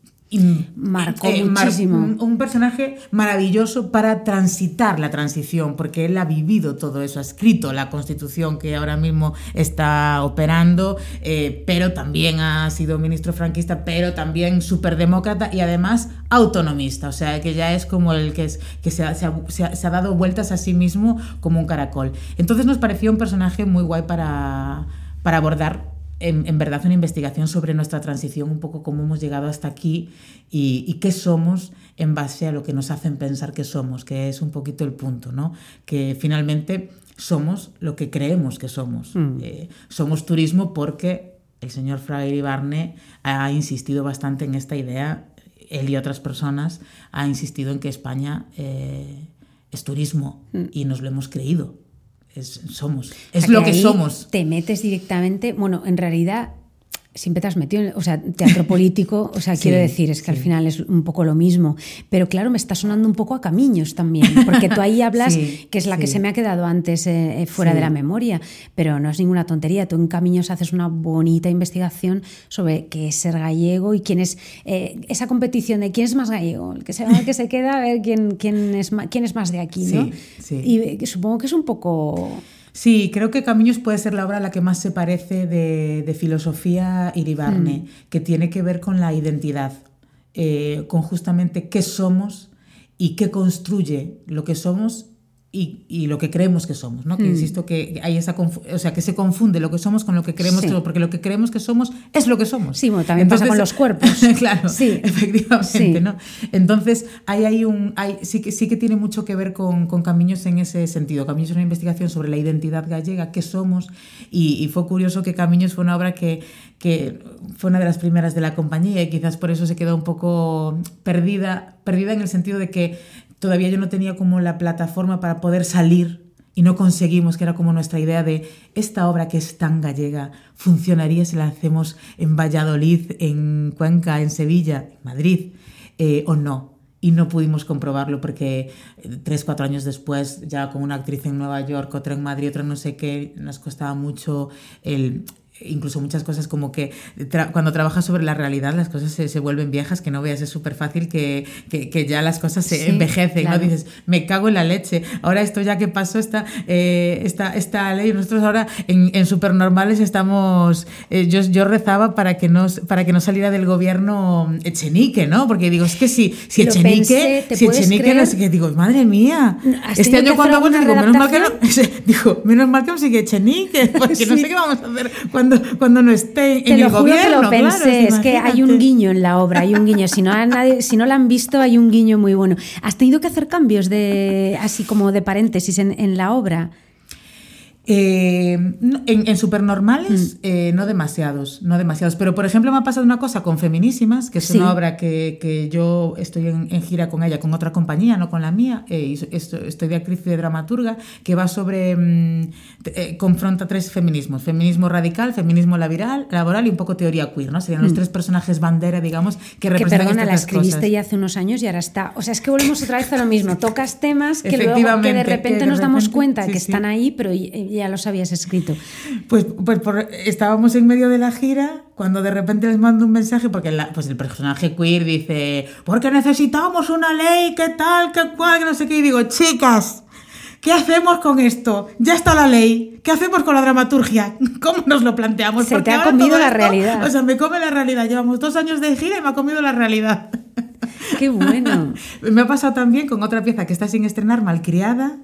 Speaker 1: Marcó
Speaker 2: eh, mar-
Speaker 1: muchísimo.
Speaker 2: un- un personaje maravilloso para transitar la transición, porque él ha vivido todo eso, ha escrito la constitución que ahora mismo está operando, eh, pero también ha sido ministro franquista, pero también superdemócrata y además autonomista, o sea, que ya es como el que, es, que se, ha, se ha- se ha- se ha dado vueltas a sí mismo como un caracol. Entonces nos pareció un personaje muy guay para, para abordar en, en verdad una investigación sobre nuestra transición, un poco cómo hemos llegado hasta aquí y, y qué somos en base a lo que nos hacen pensar que somos, que es un poquito el punto, ¿no? Que finalmente somos lo que creemos que somos. Eh, somos turismo porque el señor Fraga Barne ha insistido bastante en esta idea, él y otras personas, ha insistido en que España eh, es turismo y nos lo hemos creído. Es, somos. Es
Speaker 1: O sea,
Speaker 2: lo que somos.
Speaker 1: Te metes directamente, bueno, en realidad siempre te has metido, en, o sea, teatro político, o sea,
Speaker 2: Sí,
Speaker 1: quiero decir, es que al final es un poco lo mismo, pero claro, me está sonando un poco a Camiños también, porque tú ahí hablas,
Speaker 2: Sí,
Speaker 1: que es la que se me ha quedado antes eh, eh, fuera de la memoria, pero no es ninguna tontería, tú en Camiños haces una bonita investigación sobre qué es ser gallego y quién es, eh, esa competición de quién es más gallego, el que se, el que se queda, a ver quién, quién, es, quién es más de aquí, ¿no? Y supongo que es un poco...
Speaker 2: Sí, creo que Camiños puede ser la obra a la que más se parece de, de filosofía iribarne, que tiene que ver con la identidad, eh, con justamente qué somos y qué construye lo que somos y, y lo que creemos que somos, ¿no? Que insisto que hay esa o sea que se confunde lo que somos con lo que creemos
Speaker 1: Sí.
Speaker 2: que porque lo que creemos que somos es lo que somos.
Speaker 1: Sí, bueno, también pasa con los cuerpos.
Speaker 2: claro,
Speaker 1: Sí.
Speaker 2: efectivamente,
Speaker 1: Sí.
Speaker 2: ¿no? Entonces, hay, hay un, hay, sí, que, sí que tiene mucho que ver con, con Camiños en ese sentido. Camiños es una investigación sobre la identidad gallega, qué somos, y, y fue curioso que Camiños fue una obra que, que fue una de las primeras de la compañía y quizás por eso se quedó un poco perdida, perdida en el sentido de que todavía yo no tenía como la plataforma para poder salir y no conseguimos, que era como nuestra idea de esta obra que es tan gallega, funcionaría si la hacemos en Valladolid, en Cuenca, en Sevilla, en Madrid, eh, o no. Y no pudimos comprobarlo porque eh, tres, cuatro años después, ya con una actriz en Nueva York, otra en Madrid, otra no sé qué, nos costaba mucho el, incluso muchas cosas como que tra- cuando trabajas sobre la realidad las cosas se, se vuelven viejas, que no veas, es súper fácil que, que, que ya las cosas se
Speaker 1: Sí,
Speaker 2: envejecen,
Speaker 1: claro.
Speaker 2: ¿no? Dices, me cago en la leche, ahora esto ya que pasó esta, eh, esta, esta ley, nosotros ahora en, en Supernormales estamos, eh, yo, yo rezaba para que, no, para que no saliera del gobierno Echenique, ¿no? Porque digo, es que si, si
Speaker 1: Lo
Speaker 2: Echenique,
Speaker 1: pensé, ¿te
Speaker 2: si Echenique, no sé qué, digo, madre mía,
Speaker 1: ¿Has
Speaker 2: este año cuando vuelvo digo, menos mal que no, digo, menos mal que no sigue Echenique, porque no
Speaker 1: Sí.
Speaker 2: sé qué vamos a hacer cuando, cuando no esté
Speaker 1: Te
Speaker 2: en
Speaker 1: lo
Speaker 2: el
Speaker 1: juro
Speaker 2: gobierno.
Speaker 1: que lo
Speaker 2: claro,
Speaker 1: pensé, es que hay un guiño en la obra, hay un guiño. Si no, a nadie, si no la han visto, hay un guiño muy bueno. ¿Has tenido que hacer cambios de así como de paréntesis en, en la obra?
Speaker 2: Eh, en, en
Speaker 1: Mm.
Speaker 2: supernormales, eh, no demasiados, no demasiados. Pero, por ejemplo, me ha pasado una cosa con Feminísimas, que es
Speaker 1: Sí.
Speaker 2: una obra que, que yo estoy en, en gira con ella, con otra compañía, no con la mía. eh, y estoy de actriz y de dramaturga, que va sobre, mm, confronta tres feminismos, feminismo radical, feminismo laboral, laboral y un poco teoría queer, ¿no? Serían los mm. tres personajes bandera, digamos, que representan
Speaker 1: Que perdona, la escribiste ya hace unos años y ahora está... O sea, es que volvemos otra vez a lo mismo, tocas temas que luego que de repente nos damos cuenta que están ahí, pero ya los habías escrito.
Speaker 2: Pues, pues estábamos en medio de la gira cuando de repente les mando un mensaje, porque pues el personaje queer dice, porque necesitamos una ley, qué tal, qué cual, que no sé qué, y digo, chicas, ¿qué hacemos con esto? Ya está la ley, ¿qué hacemos con la dramaturgia? ¿Cómo nos lo planteamos?
Speaker 1: Se te ha comido la realidad.
Speaker 2: O sea, me come la realidad, llevamos dos años de gira y me ha comido la realidad.
Speaker 1: Qué bueno.
Speaker 2: me ha pasado también con otra pieza que está sin estrenar, Malcriada,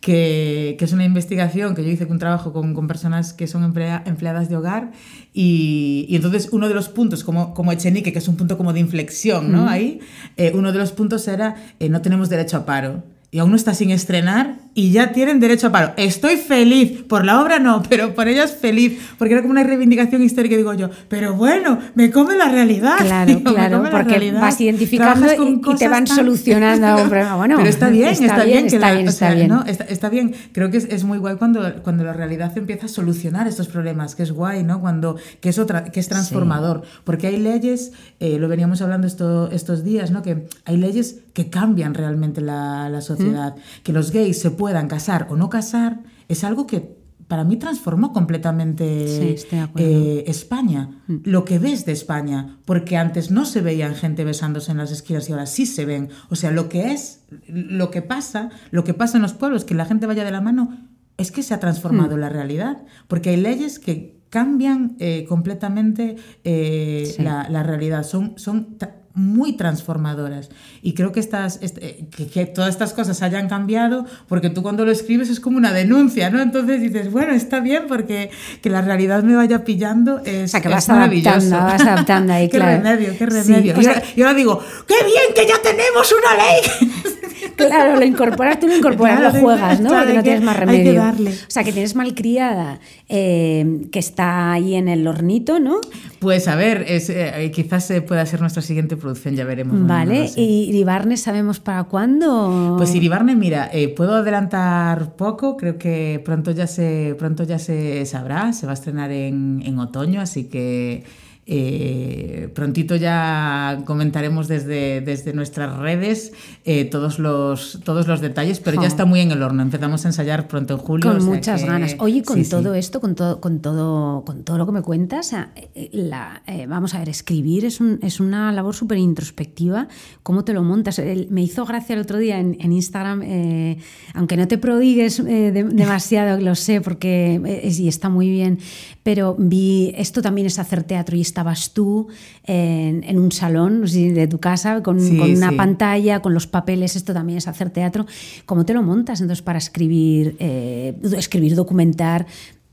Speaker 2: que, que, es una investigación que yo hice un trabajo con, con personas que son empleadas de hogar y, y, entonces uno de los puntos, como, como Echenique, que es un punto como de inflexión, ¿no? Ahí, eh, uno de los puntos era eh, no tenemos derecho a paro y aún no está sin estrenar y ya tienen derecho a paro. Estoy feliz, por la obra no, pero por ellas feliz, porque era como una reivindicación histórica, digo yo, pero bueno, me come la realidad.
Speaker 1: Claro, claro, porque vas identificando y, te van solucionando un problema. Bueno,
Speaker 2: pero está bien, está, bien, está, bien, está, bien. ¿no? está, bien. Creo que es, es, muy guay cuando, cuando la realidad empieza a solucionar estos problemas, que es guay, ¿no? Cuando, que, es otra, que es transformador, porque hay leyes, eh, lo veníamos hablando esto, estos días, ¿no? Que hay leyes que cambian realmente la, la sociedad, que los gays se puedan casar o no casar, es algo que para mí transformó completamente eh, España, mm. lo que ves de España, porque antes no se veían gente besándose en las esquinas y ahora sí se ven. O sea, lo que es, lo que pasa, lo que pasa en los pueblos, que la gente vaya de la mano, es que se ha transformado mm. la realidad, porque hay leyes que cambian eh, completamente eh, la, la, realidad, son, son muy transformadoras. Y creo que, estas, eh, que, todas estas cosas hayan cambiado, porque tú cuando lo escribes es como una denuncia, ¿no? Entonces dices, bueno, está bien porque que la realidad me vaya pillando es,
Speaker 1: o sea, que vas Adaptando, vas adaptando ahí,
Speaker 2: qué remedio, qué remedio. y, ahora, digo, ¡qué bien que ya tenemos una ley!
Speaker 1: Claro, lo incorporas, tú lo incorporas, lo juegas, ¿no? porque no tienes más remedio. O sea, que tienes malcriada, eh, que está ahí en el hornito, ¿no?
Speaker 2: Pues a ver, es, eh, quizás pueda ser nuestra siguiente producción, ya veremos.
Speaker 1: Vale, ¿y Iribarne sabemos para cuándo?
Speaker 2: Pues Iribarne, mira, eh, puedo adelantar poco, creo que pronto ya se, pronto ya se sabrá, se va a estrenar en, en otoño, así que eh, prontito ya comentaremos desde, desde nuestras redes eh, todos, los, todos los detalles, pero ya está muy en el horno. Empezamos a ensayar pronto en julio.
Speaker 1: Con muchas ganas. Oye, con todo esto, con todo, con, todo, con todo lo que me cuentas, eh, vamos a ver, escribir es, un, es una labor súper introspectiva. ¿Cómo te lo montas? me hizo gracia el otro día en, en Instagram, aunque no te prodigues demasiado, lo sé, porque y está muy bien, pero vi, esto también es hacer teatro y estabas tú en, un salón de tu casa con, una pantalla, con los papeles, esto también es hacer teatro. ¿Cómo te lo montas entonces para escribir, eh, escribir, documentar?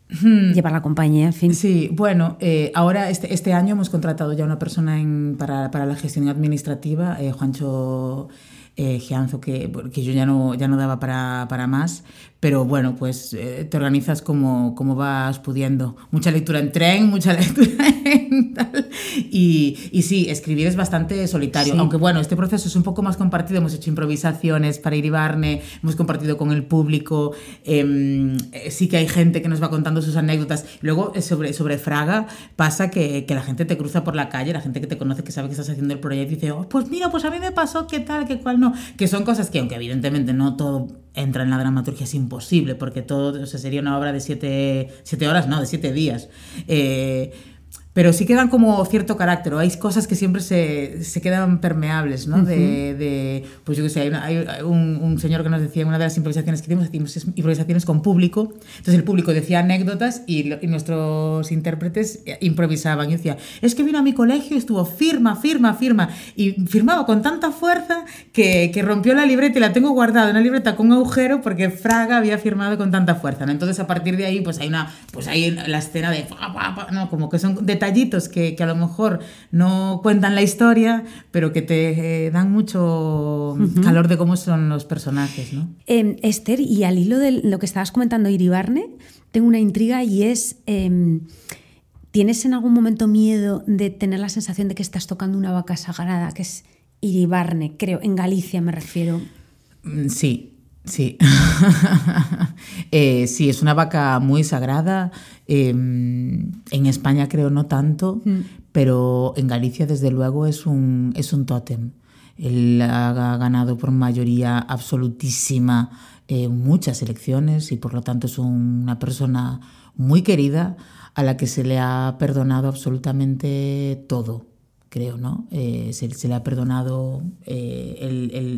Speaker 1: Hmm. llevar la compañía, en fin.
Speaker 2: Sí, bueno, eh, ahora este, este, año hemos contratado ya una persona para, para, la gestión administrativa, eh, Juancho Gianzo, que, que yo ya no, ya no daba para, para más, pero bueno, pues eh, te organizas como, como, vas pudiendo. Mucha lectura en tren, mucha lectura en tal. Y, y sí, escribir es bastante solitario, aunque bueno, este proceso es un poco más compartido. Hemos hecho improvisaciones para ir y Barne, hemos compartido con el público, em, eh, sí que hay gente que nos va contando sus anécdotas. Luego, eh, sobre, sobre Fraga, pasa que, que, la gente te cruza por la calle, la gente que te conoce, que sabe que estás haciendo el proyecto, y dice, oh, pues mira, pues a mí me pasó, qué tal, qué cual no. Que son cosas que, aunque evidentemente no todo entra en la dramaturgia es imposible, porque todo o sea, sería una obra de siete, siete horas, no, de siete días. Eh, pero sí quedan como cierto carácter, o hay cosas que siempre se, se quedan permeables, ¿no? de, de, pues yo que sé, hay, hay un, un, señor que nos decía en una de las improvisaciones que hicimos, hicimos improvisaciones con público, entonces el público decía anécdotas y, y, nuestros intérpretes improvisaban. Y decía, es que vino a mi colegio y estuvo firma, firma, firma, y firmaba con tanta fuerza que, que rompió la libreta y la tengo guardada en una libreta con un agujero porque Fraga había firmado con tanta fuerza, ¿no? Entonces a partir de ahí, pues hay una, pues hay la escena de, no, como que son detalles detallitos que, que, a lo mejor no cuentan la historia, pero que te eh, dan mucho calor de cómo son los personajes. ¿no?
Speaker 1: Eh, Esther, y al hilo de lo que estabas comentando, Iribarne, tengo una intriga y es... Eh, ¿Tienes en algún momento miedo de tener la sensación de que estás tocando una vaca sagrada, que es Iribarne, creo, en Galicia me refiero?
Speaker 2: Mm, sí, Sí, eh, sí, es una vaca muy sagrada. Eh, en España creo no tanto, mm. pero en Galicia desde luego es un, es un tótem. Él ha ganado por mayoría absolutísima eh, muchas elecciones y por lo tanto es una persona muy querida a la que se le ha perdonado absolutamente todo creo, ¿no? Eh, se, le ha perdonado eh,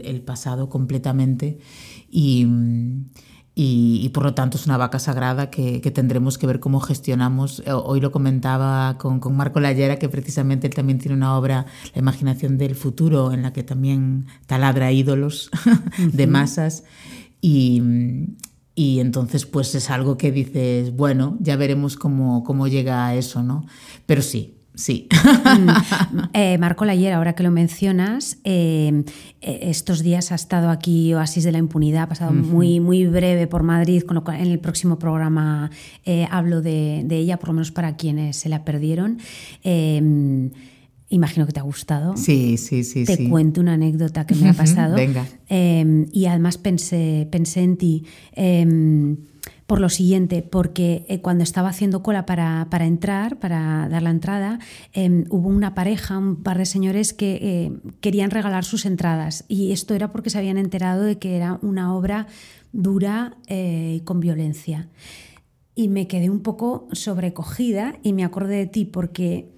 Speaker 2: el, pasado completamente y, y, por lo tanto es una vaca sagrada que, tendremos que ver cómo gestionamos. Eh, hoy lo comentaba con, con, Marco Lallera, que precisamente él también tiene una obra, La imaginación del futuro, en la que también taladra ídolos de masas. Y, y entonces, pues es algo que dices, bueno, ya veremos cómo, cómo llega a eso, ¿no? Pero sí, Sí.
Speaker 1: Mm. Eh, Marco Layer, ahora que lo mencionas, eh, eh, estos días ha estado aquí Oasis de la Impunidad, ha pasado muy, muy breve por Madrid, con lo cual en el próximo programa hablo de, ella, por lo menos para quienes se la perdieron. Imagino que te ha gustado.
Speaker 2: Sí, sí, sí.
Speaker 1: Te cuento una anécdota que me ha pasado.
Speaker 2: Venga.
Speaker 1: y además pensé, pensé en ti por lo siguiente, porque eh, cuando estaba haciendo cola para, entrar, para dar la entrada, em, hubo una pareja, un par de señores que eh, querían regalar sus entradas y esto era porque se habían enterado de que era una obra dura eh, y con violencia. Y me quedé un poco sobrecogida y me acordé de ti porque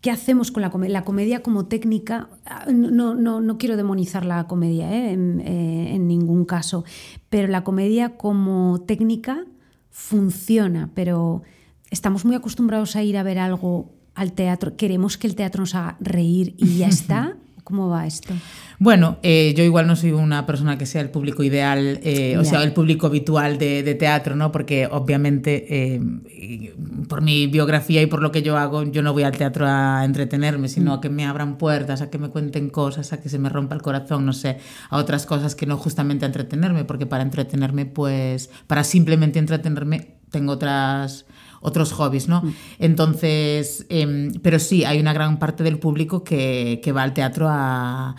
Speaker 1: ¿Qué hacemos con la comedia? La comedia como técnica, no, no, no quiero demonizar la comedia ¿eh? Eh, en, ningún caso, pero la comedia como técnica funciona, pero estamos muy acostumbrados a ir a ver algo al teatro, queremos que el teatro nos haga reír y ya está. ¿Cómo va esto?
Speaker 2: Bueno, eh, yo igual no soy una persona que sea el público ideal, eh, o sea, el público habitual de, teatro, ¿no? Porque obviamente eh, por mi biografía y por lo que yo hago, yo no voy al teatro a entretenerme, sino a que me abran puertas, a que me cuenten cosas, a que se me rompa el corazón, no sé, a otras cosas que no justamente a entretenerme, porque para entretenerme, pues, para simplemente entretenerme, tengo otras otros hobbies, ¿no? Mm. Entonces, em, pero sí, hay una gran parte del público que, va al teatro a,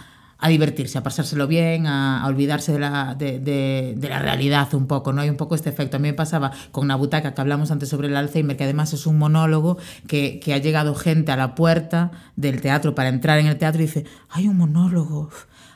Speaker 2: divertirse, a pasárselo bien, a, olvidarse de la, de, la, realidad un poco, ¿no? Hay un poco este efecto. A mí me pasaba con una butaca que hablamos antes sobre el Alzheimer, que además es un monólogo, que, que ha llegado gente a la puerta del teatro para entrar en el teatro y dice, hay un monólogo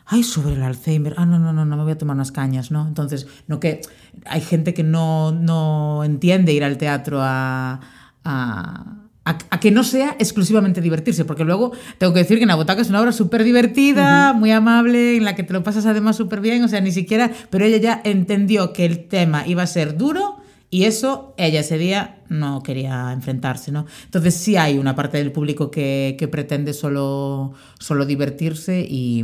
Speaker 2: ay, sobre el Alzheimer, ah, no, no, no, no me voy a tomar unas cañas, ¿no? Entonces, no que hay gente que no, no entiende ir al teatro a, a a, que no sea exclusivamente divertirse, porque luego tengo que decir que Nabotaca es una obra súper divertida, muy amable, en la que te lo pasas además súper bien, o sea, ni siquiera, pero ella ya entendió que el tema iba a ser duro y eso ella ese día no quería enfrentarse, ¿no? Entonces sí hay una parte del público que, pretende solo, solo divertirse, y,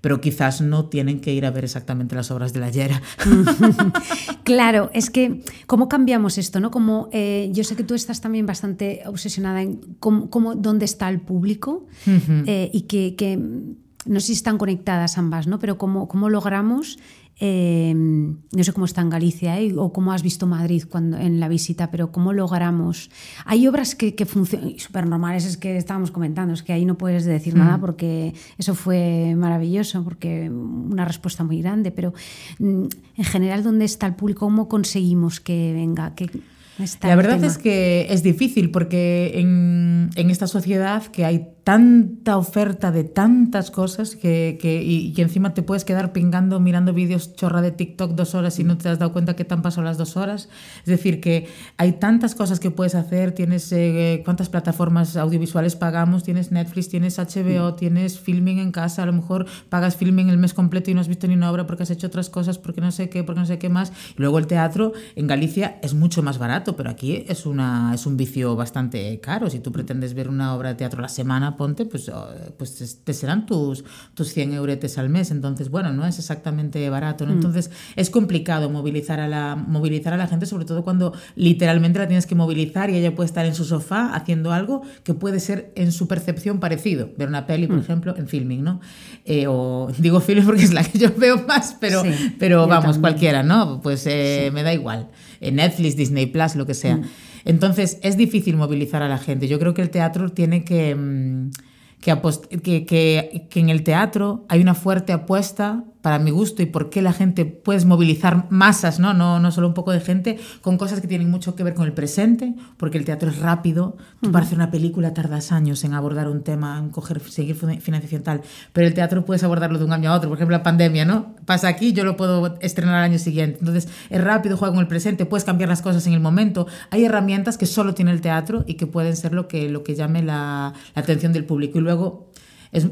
Speaker 2: pero quizás no tienen que ir a ver exactamente las obras de la Yera.
Speaker 1: claro, es que cómo cambiamos esto, ¿no? Como eh, yo sé que tú estás también bastante obsesionada en cómo, dónde está el público eh, y que, que, no sé si están conectadas ambas, ¿no? Pero cómo, cómo logramos Em, no sé cómo está en Galicia ¿eh? o cómo has visto Madrid cuando, en la visita, pero cómo logramos. Hay obras que, que funcionan, súper normales, es que estábamos comentando, es que ahí no puedes decir nada porque eso fue maravilloso, porque una respuesta muy grande, pero mm, en general, ¿dónde está el público? ¿Cómo conseguimos que venga? Que,
Speaker 2: la verdad es que es difícil porque en, en, esta sociedad que hay tanta oferta de tantas cosas que, que, y, que encima te puedes quedar pingando mirando vídeos chorra de TikTok dos horas y no te has dado cuenta que te han pasado las dos horas. Es decir, que hay tantas cosas que puedes hacer, tienes eh, cuántas plataformas audiovisuales pagamos, tienes Netflix, tienes HBO, tienes filming en casa, a lo mejor pagas filming el mes completo y no has visto ni una obra porque has hecho otras cosas, porque no sé qué, porque no sé qué más. Luego el teatro en Galicia es mucho más barato, pero aquí es, una, es un vicio bastante caro. Si tú pretendes ver una obra de teatro a la semana, ponte, pues, oh, pues te serán tus, tus 100 euretes al mes. Entonces, bueno, no es exactamente barato. ¿no? Mm. Entonces, es complicado movilizar a, la, movilizar a la gente, sobre todo cuando literalmente la tienes que movilizar y ella puede estar en su sofá haciendo algo que puede ser en su percepción parecido. Ver una peli, por mm. ejemplo, en filming, ¿no? Eh, o digo filming porque es la que yo veo más, pero, pero vamos, cualquiera, ¿no? Pues eh, me da igual. Netflix, Disney Plus, lo que sea. Mm. Entonces, es difícil movilizar a la gente. Yo creo que el teatro tiene que, mm, que, que, que, en el teatro hay una fuerte apuesta para mi gusto y por qué la gente puedes movilizar masas, ¿no? No, no solo un poco de gente, con cosas que tienen mucho que ver con el presente, porque el teatro es rápido. Tú para hacer una película tardas años en abordar un tema, en coger, seguir financiación tal, pero el teatro puedes abordarlo de un año a otro. Por ejemplo, la pandemia, ¿no? Pasa aquí, yo lo puedo estrenar al año siguiente. Entonces, es rápido, juega con el presente, puedes cambiar las cosas en el momento. Hay herramientas que solo tiene el teatro y que pueden ser lo que, lo que llame la, la atención del público. Y luego es,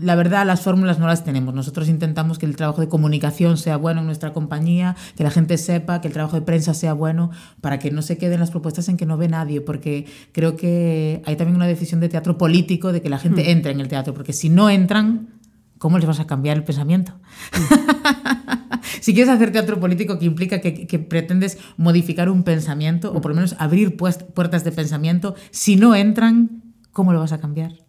Speaker 2: la verdad, las fórmulas no las tenemos. Nosotros intentamos que el trabajo de comunicación sea bueno en nuestra compañía, que la gente sepa, que el trabajo de prensa sea bueno, para que no se queden las propuestas en que no ve nadie, porque creo que hay también una decisión de teatro político de que la gente hmm. entre en el teatro, porque si no entran, ¿cómo les vas a cambiar el pensamiento? si quieres hacer teatro político que implica que, que, pretendes modificar un pensamiento, o por lo menos abrir puertas de pensamiento, si no entran, ¿cómo lo vas a cambiar?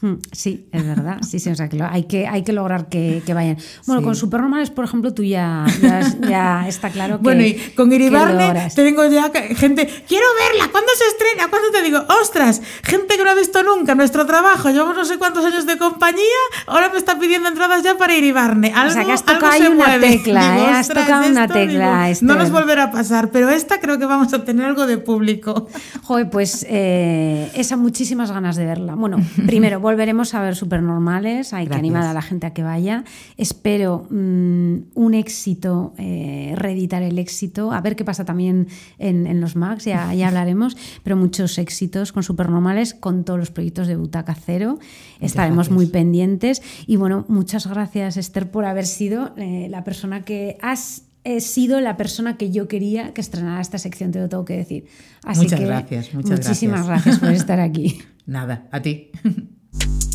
Speaker 1: Hmm, sí, es verdad. Sí, sí, o sea, que hay, que, hay que lograr que, que vayan. Bueno, con Supernormales, por ejemplo, tú ya, ya, está claro que.
Speaker 2: Bueno, y con Iribarne tengo ya gente. Quiero verla, ¿cuándo se estrena? ¿Cuándo te digo? ¡Ostras! Gente que no ha visto nunca nuestro trabajo. Llevamos no sé cuántos años de compañía, ahora me está pidiendo entradas ya para Iribarne. Algo, o sea, que has tocado una
Speaker 1: tecla, ¿eh? Has tocado una tecla.
Speaker 2: no nos volverá a pasar, pero esta creo que vamos a tener algo de público.
Speaker 1: Joder, pues eh, esa muchísimas ganas de verla. Bueno, primero, volveremos a ver Supernormales, hay que animar a la gente a que vaya. Espero mm, un éxito, eh, reeditar el éxito, a ver qué pasa también en, los Max, ya, ya hablaremos, pero muchos éxitos con Supernormales, con todos los proyectos de Butaca Cero. Estaremos muy pendientes. Y bueno, muchas gracias Esther por haber sido eh, la persona que has he sido la persona que yo quería que estrenara esta sección, te lo tengo que decir.
Speaker 2: Así muchas gracias, muchas
Speaker 1: muchísimas gracias por estar aquí.
Speaker 2: Nada, a ti. You